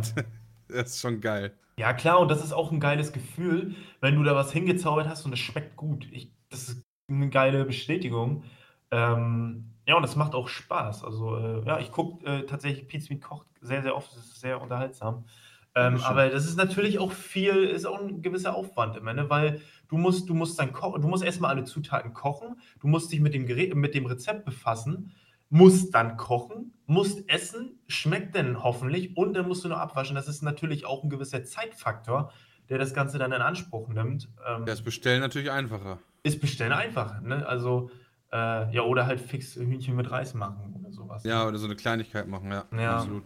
das ist schon geil. Ja, klar, und das ist auch ein geiles Gefühl, wenn du da was hingezaubert hast und es schmeckt gut. Ich, das ist eine geile Bestätigung. Ähm, ja, und das macht auch Spaß. Also, äh, ja, ich gucke äh, tatsächlich Pizza mit Kocht sehr, sehr oft. Das ist sehr unterhaltsam. Ähm, Dankeschön. aber das ist natürlich auch viel, ist auch ein gewisser Aufwand immer, ne? weil du musst, du musst dann kochen, du musst erstmal alle Zutaten kochen, du musst dich mit dem Gerät, mit dem Rezept befassen, musst dann kochen, musst essen, schmeckt denn hoffentlich und dann musst du noch abwaschen. Das ist natürlich auch ein gewisser Zeitfaktor, der das Ganze dann in Anspruch nimmt. Ähm, Das Bestellen natürlich einfacher. ist bestellen einfach, ne? Also, äh, ja, oder halt fix Hühnchen mit Reis machen oder sowas. Ja, oder so eine Kleinigkeit machen, ja. Ja. Absolut.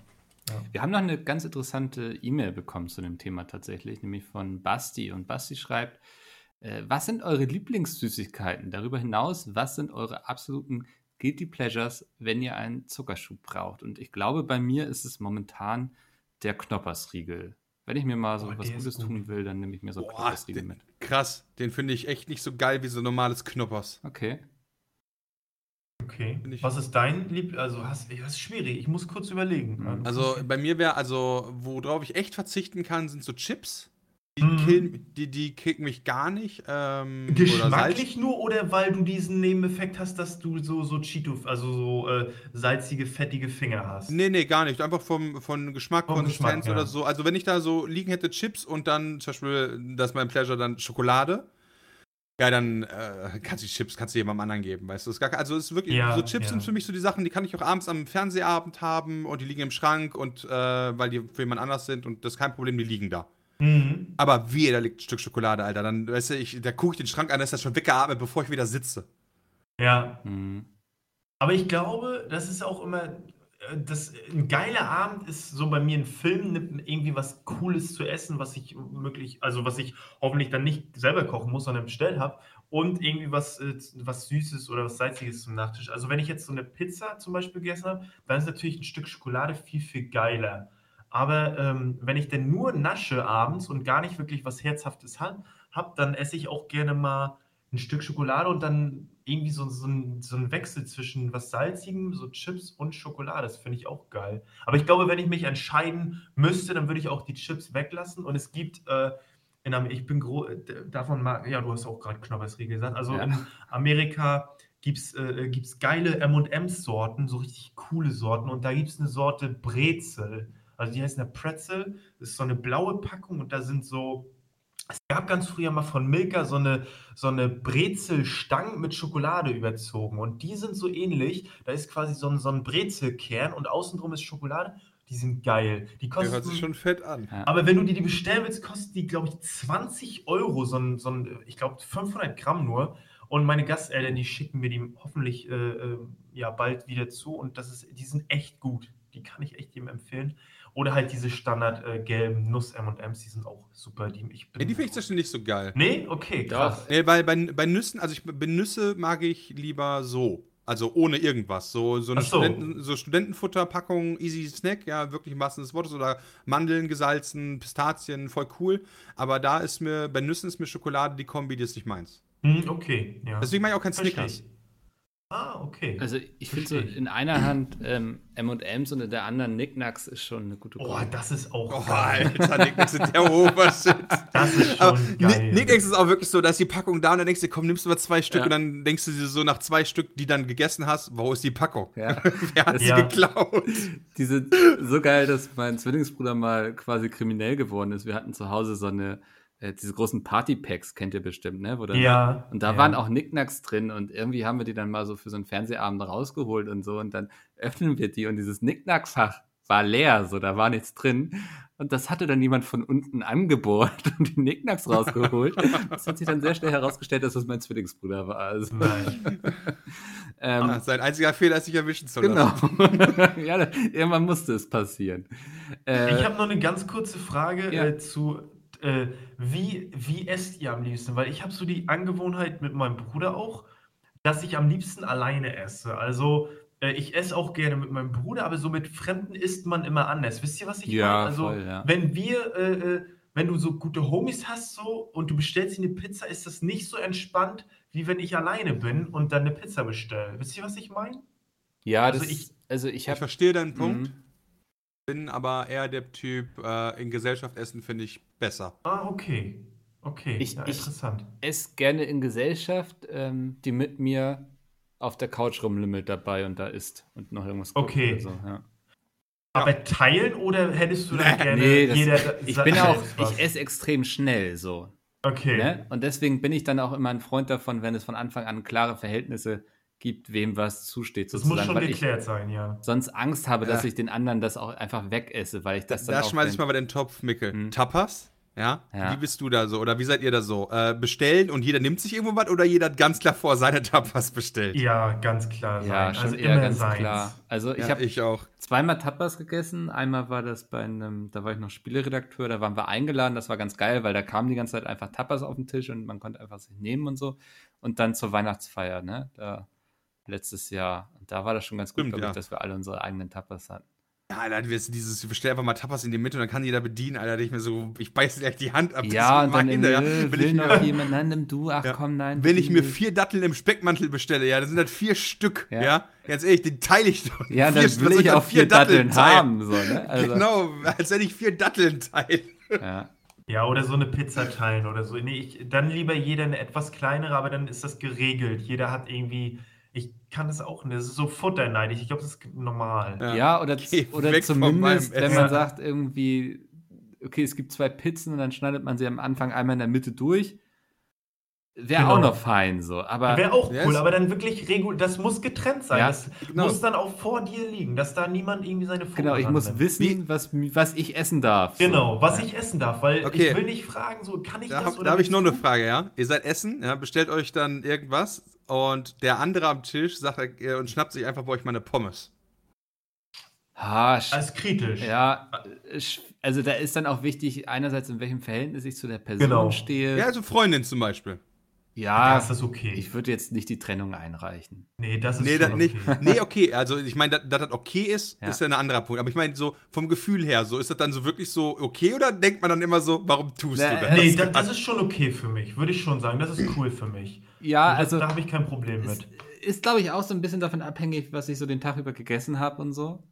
Wir haben noch eine ganz interessante E-Mail bekommen zu dem Thema tatsächlich, nämlich von Basti. Und Basti schreibt, äh, was sind eure Lieblingssüßigkeiten? Darüber hinaus, was sind eure absoluten Guilty Pleasures, wenn ihr einen Zuckerschub braucht? Und ich glaube, bei mir ist es momentan der Knoppersriegel. Wenn ich mir mal so Oh, was Gutes gut. tun will, dann nehme ich mir so Boah, Knoppersriegel den, mit. krass. Den finde ich echt nicht so geil wie so normales Knoppers. Okay. Okay. Was ist dein Lieb... Also, hast, das ist schwierig. Ich muss kurz überlegen. Mhm. Also bei mir wäre, also worauf ich echt verzichten kann, sind so Chips. Die, Mhm. killen, die, die kicken mich gar nicht. Ähm, oder. Geschmacklich nur oder weil du diesen Nebeneffekt hast, dass du so, so Cheeto, also so äh, salzige, fettige Finger hast? Nee, nee, gar nicht. Einfach vom, von Geschmack, Vom Konsistenz Geschmack, ja. oder so. Also wenn ich da so liegen hätte Chips und dann zum Beispiel, das ist mein Pleasure, dann Schokolade. Ja, dann äh, kannst du Chips, kannst du jemandem anderen geben, weißt du? Ist gar, also es ist wirklich, Ja, so Chips ja. sind für mich so die Sachen, die kann ich auch abends am Fernsehabend haben und die liegen im Schrank und äh, weil die für jemand anders sind und das ist kein Problem, die liegen da. Mhm. Aber wie, da liegt ein Stück Schokolade, Alter. Dann, weißt du, ich, da gucke ich den Schrank an, da ist das schon weggeatmet, bevor ich wieder sitze. Ja, Mhm. Aber ich glaube, das ist auch immer, äh, das, ein geiler Abend ist so bei mir ein Film, nimmt irgendwie was Cooles zu essen, was ich möglich, also was ich hoffentlich dann nicht selber kochen muss, sondern bestellt habe. Und irgendwie was, äh, was Süßes oder was Salziges zum Nachtisch. Also wenn ich jetzt so eine Pizza zum Beispiel gegessen habe, dann ist natürlich ein Stück Schokolade viel, viel geiler. Aber ähm, wenn ich denn nur nasche abends und gar nicht wirklich was Herzhaftes habe, hab, dann esse ich auch gerne mal ein Stück Schokolade und dann irgendwie so, so, ein, so ein Wechsel zwischen was Salzigem, so Chips und Schokolade. Das finde ich auch geil. Aber ich glaube, wenn ich mich entscheiden müsste, dann würde ich auch die Chips weglassen. Und es gibt, äh, in Am ich bin gro äh, davon mag, ja, du hast auch gerade Knoppersriegel gesagt. Also Ja. in Amerika gibt es äh, gibt's geile M&M's-Sorten, so richtig coole Sorten. Und da gibt es eine Sorte Brezel. Also die heißt eine Pretzel. Das ist so eine blaue Packung und da sind so es gab ganz früher mal von Milka so eine, so eine Brezelstangen mit Schokolade überzogen. Und die sind so ähnlich. Da ist quasi so ein, so ein Brezelkern und außenrum ist Schokolade. Die sind geil. Die Der kosten, hört sich schon fett an. Aber wenn du dir die bestellen willst, kosten die, glaube ich, 20 Euro. So ein, so ein ich glaube, 500 Gramm nur. Und meine Gasteltern, die schicken mir die hoffentlich äh, äh, ja, bald wieder zu. Und das ist, die sind echt gut. Die kann ich echt jedem empfehlen. Oder halt diese Standard äh, gelben Nuss-M&M's, die sind auch super. Die, ich bin Nee, die finde ich Beispiel nicht so geil. Nee, okay, krass. Nee, bei, bei, bei Nüssen, also ich, bei Nüsse mag ich lieber so. Also ohne irgendwas. So, so eine so. Studenten, so Studentenfutterpackung, easy Snack, ja, wirklich Sinne des Wortes. Oder Mandeln gesalzen, Pistazien, voll cool. Aber da ist mir, bei Nüssen ist mir Schokolade die Kombi, die ist nicht meins. Hm, okay, ja. Deswegen mag ich auch kein Versteh Snickers. Ah, okay. Also ich finde so in einer Hand ähm, M&M's und in der anderen Knickknacks ist schon eine gute oh, Kombi. das ist auch Oh, geil. Alter, Nicknacks sind der Obershit. Das ist Aber schon geil. Nicknacks ist auch wirklich so, da ist die Packung da und dann denkst du, komm, nimmst du mal zwei Stück Ja. und dann denkst du dir so nach zwei Stück, die dann gegessen hast, wo ist die Packung? Ja. Wer hat sie Ja. geklaut? Die sind so geil, dass mein Zwillingsbruder mal quasi kriminell geworden ist. Wir hatten zu Hause so eine, äh, diese großen Partypacks, kennt ihr bestimmt, ne? Wo dann, Ja. Und da ja. waren auch Knickknacks drin und irgendwie haben wir die dann mal so für so einen Fernsehabend rausgeholt und so und dann öffnen wir die und dieses Knickknackfach war leer, so da war nichts drin. Und das hatte dann jemand von unten angebohrt und die Knickknacks rausgeholt. Das hat sich dann sehr schnell herausgestellt, dass das mein Zwillingsbruder war. Also, Nein. ähm, Ah, sein einziger Fehler ist, sich erwischen zu genau. lassen. ja, irgendwann musste es passieren. Äh, Ich habe noch eine ganz kurze Frage Ja. äh, zu, äh, wie, wie esst ihr am liebsten? Weil ich habe so die Angewohnheit mit meinem Bruder auch, dass ich am liebsten alleine esse. Also äh, ich esse auch gerne mit meinem Bruder, aber so mit Fremden isst man immer anders. Wisst ihr, was ich Ja, meine? Also voll, ja. wenn wir, äh, äh, wenn du so gute Homies hast so und du bestellst dir eine Pizza, ist das nicht so entspannt, wie wenn ich alleine bin und dann eine Pizza bestelle. Wisst ihr, was ich meine? ja, also das, ich- also ich Ich habe verstehe deinen Punkt, Mhm. bin aber eher der Typ, äh, in Gesellschaft essen finde ich besser. Ah, okay. Okay, Ich- ja, ich- interessant. esse gerne in Gesellschaft, ähm, die mit mir auf der Couch rumlümmelt dabei und da isst und noch irgendwas guckt Okay. oder so. Ja. Aber teilen oder hättest du dann gerne Nee, das, jeder ich bin auch, ich esse extrem schnell so. Okay. Ne? Und deswegen bin ich dann auch immer ein Freund davon, wenn es von Anfang an klare Verhältnisse gibt, wem was zusteht Das muss schon weil ich geklärt sein, ja. sonst Angst habe, dass Ja. ich den anderen das auch einfach wegesse, weil ich das dann Da auch schmeiß ich mal bei den Topf, Mickel. Hm. Tapas? Ja? Ja. Wie bist du da so? Oder wie seid ihr da so? Äh, bestellen und jeder nimmt sich irgendwo was oder jeder hat ganz klar vor seine Tapas bestellt? Ja, ganz klar sein. ja, schon also eher immer ganz seins. klar. Also ich Ja, habe ich auch. zweimal Tapas gegessen. Einmal war das bei einem, da war ich noch Spieleredakteur, da waren wir eingeladen, das war ganz geil, weil da kamen die ganze Zeit einfach Tapas auf den Tisch und man konnte einfach sich nehmen und so. Und dann zur Weihnachtsfeier, ne? Da letztes Jahr. Und da war das schon ganz gut, Stimmt, glaube ich, ja. dass wir alle unsere eigenen Tapas hatten. Ja, Alter, wirst dieses, ich bestell einfach mal Tapas in die Mitte und dann kann jeder bedienen, Alter. Ich mir so, ich beiße gleich die Hand ab. das ja, und dann äh, ja. will, Wenn will ich, noch mir, jemand, nein, nimm du, ach Ja. komm, nein. wenn ich mir vier Datteln im Speckmantel bestelle, ja, dann sind das vier Stück, Ja. ja. Ganz ehrlich, den teile ich doch. Ja, Vier- dann was will soll ich an auch vier Datteln teilen? haben, so, ne? Also, Genau, als wenn ich vier Datteln teile. Ja. Ja, oder so eine Pizza teilen oder so. Nee, ich, dann lieber jeder eine etwas kleinere, aber dann ist das geregelt. Jeder hat irgendwie, ich kann das auch nicht, das ist so futterneidig. Ich glaube, das ist normal. Ja. Ja, oder, oder zumindest, wenn man sagt, irgendwie, okay, es gibt zwei Pizzen und dann schneidet man sie am Anfang einmal in der Mitte durch. Wäre Genau. auch noch fein so. Aber Wäre auch cool, ist- aber dann wirklich regul das muss getrennt sein. Ja, das genau. muss dann auch vor dir liegen, dass da niemand irgendwie seine Pfote genau, ich muss rannimmt. wissen, was, was ich essen darf. So. Genau, was Ja. ich essen darf, weil Okay. ich will nicht fragen, so kann ich Da das habe oder hab ich noch eine? Frage, ja. Ihr seid essen, ja, bestellt euch dann irgendwas und der andere am Tisch sagt äh, und schnappt sich einfach bei euch mal eine Pommes. Ha, Das ist kritisch. ja, also da ist dann auch wichtig, einerseits in welchem Verhältnis ich zu der Person Genau. stehe. Ja, also Freundin zum Beispiel. Ja, Ja, ist das okay. ich würde jetzt nicht die Trennung einreichen. nee, das ist Nee, schon das nicht. okay. Nee, okay, also ich meine, dass das okay ist, Ja. ist ja ein anderer Punkt. Aber ich meine, so vom Gefühl her, so ist das dann so wirklich so okay oder denkt man dann immer so, warum tust Nee, du das? Nee, das, das ist schon okay für mich, würde ich schon sagen. Das ist cool für mich. Ja, das, also da habe ich kein Problem ist, mit. ist glaube ich, auch so ein bisschen davon abhängig, was ich so den Tag über gegessen habe und so.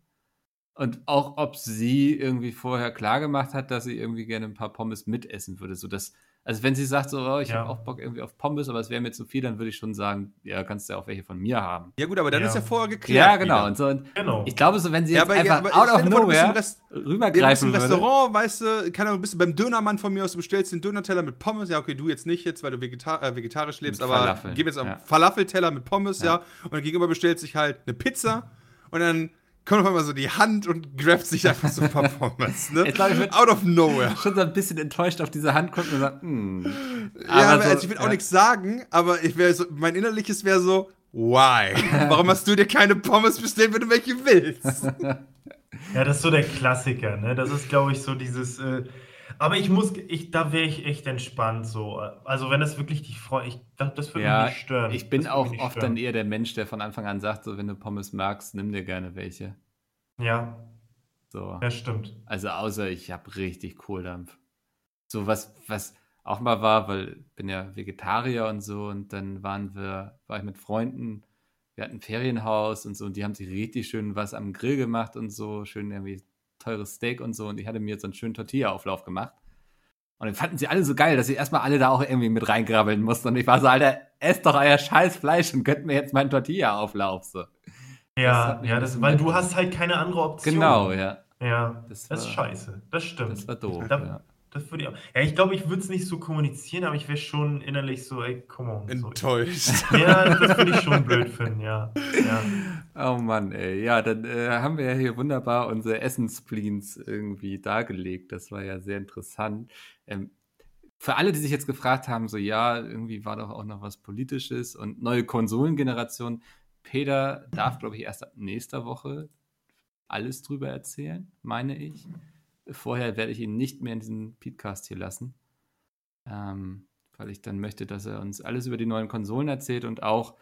Und auch, ob sie irgendwie vorher klar gemacht hat, dass sie irgendwie gerne ein paar Pommes mitessen würde. So das, Also wenn sie sagt so, oh, ich Ja. habe auch Bock irgendwie auf Pommes, aber es wäre mir zu viel, dann würde ich schon sagen, ja, kannst du auch welche von mir haben. Ja, gut, aber dann Ja. ist ja vorher geklärt. Ja, genau. Und so, und Genau. ich glaube so, wenn sie Ja, jetzt aber, ja, einfach out of dir vor, du bist im nowhere Ja, rübergreifen würde. Restaurant, weißt du, keine Ahnung, bist du beim Dönermann von mir aus, du bestellst den Dönerteller mit Pommes, ja, okay, du jetzt nicht jetzt, weil du Vegeta äh, vegetarisch lebst, Mit aber Falafeln, gib jetzt einen ja. Falafelteller mit Pommes, ja. Ja. und dann gegenüber bestellt sich halt eine Pizza und dann kommt auf einmal so die Hand und grabt sich einfach so ein paar Pommes, ne? Ich glaub, ich würd- Out of nowhere. Schon so ein bisschen enttäuscht auf diese Hand gucken und sagen, hm. ja, aber so, also ich will auch ja. nichts sagen, aber ich wäre so, mein innerliches wäre so, why? Warum hast du dir keine Pommes bestellt, wenn du welche willst? Ja, das ist so der Klassiker, ne? Das ist, glaube ich, so dieses. Äh, aber ich muss, ich, da wäre ich echt entspannt so. Also wenn das wirklich die Freude, ich das, das würde Ja, mich nicht stören. ich bin auch oft stören. dann eher der Mensch, der von Anfang an sagt, so wenn du Pommes magst, nimm dir gerne welche. Ja, So. das stimmt. Also außer ich habe richtig Kohldampf. So was, was auch mal war, weil ich bin ja Vegetarier und so und dann waren wir, war ich mit Freunden, wir hatten ein Ferienhaus und so und die haben sich richtig schön was am Grill gemacht und so, schön irgendwie teures Steak und so und ich hatte mir jetzt so einen schönen Tortilla-Auflauf gemacht. Und dann fanden sie alle so geil, dass sie erstmal alle da auch irgendwie mit reingrabbeln mussten. Und ich war so, Alter, esst doch euer scheiß Fleisch und gönnt mir jetzt meinen Tortilla-Auflauf. So. Das Ja, mich ja, das, weil du hast halt keine andere Option. Genau, ja. Ja, Das das, ist war- scheiße. Das stimmt. Das war doof. Da- ja. Das würde ich auch. Ja, ich glaube, ich würde es nicht so kommunizieren, aber ich wäre schon innerlich so, ey, come on. So. Enttäuscht. Ja, das würde ich schon blöd finden, ja. ja. Oh Mann, ey. Ja, dann äh, haben wir ja hier wunderbar unsere Essensspleens irgendwie dargelegt. Das war ja sehr interessant. Ähm, für alle, die sich jetzt gefragt haben, so ja, irgendwie war doch auch noch was Politisches und neue Konsolengeneration. Peter darf, glaube ich, erst ab nächster Woche alles drüber erzählen, meine ich. Vorher werde ich ihn nicht mehr in diesen Podcast hier lassen, ähm, weil ich dann möchte, dass er uns alles über die neuen Konsolen erzählt und auch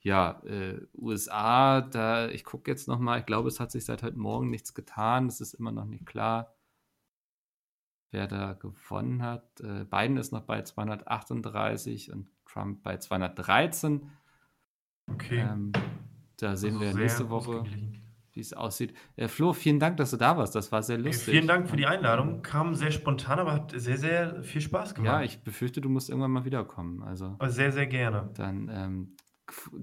ja, äh, USA, da, ich gucke jetzt nochmal, ich glaube, es hat sich seit heute Morgen nichts getan. Es ist immer noch nicht klar, wer da gewonnen hat. Äh, Biden ist noch bei 238 und Trump bei 213. Okay. Ähm, da sehen Also wir nächste Woche, ausgeglichen. Wie es aussieht. Äh, Flo, vielen Dank, dass du da warst. Das war sehr lustig. Vielen Dank für die Einladung. Kam sehr spontan, aber hat sehr, sehr viel Spaß gemacht. Ja, ich befürchte, du musst irgendwann mal wiederkommen. Also Aber sehr, sehr gerne. dann, ähm,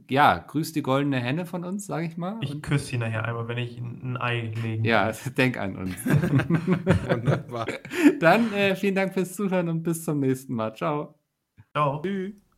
ja, grüß die goldene Henne von uns, sage ich mal. Ich küsse sie nachher einmal, wenn ich ein Ei legen ja, denk an uns. Wunderbar. Dann äh, vielen Dank fürs Zuhören und bis zum nächsten Mal. Ciao. Ciao. Tschüss.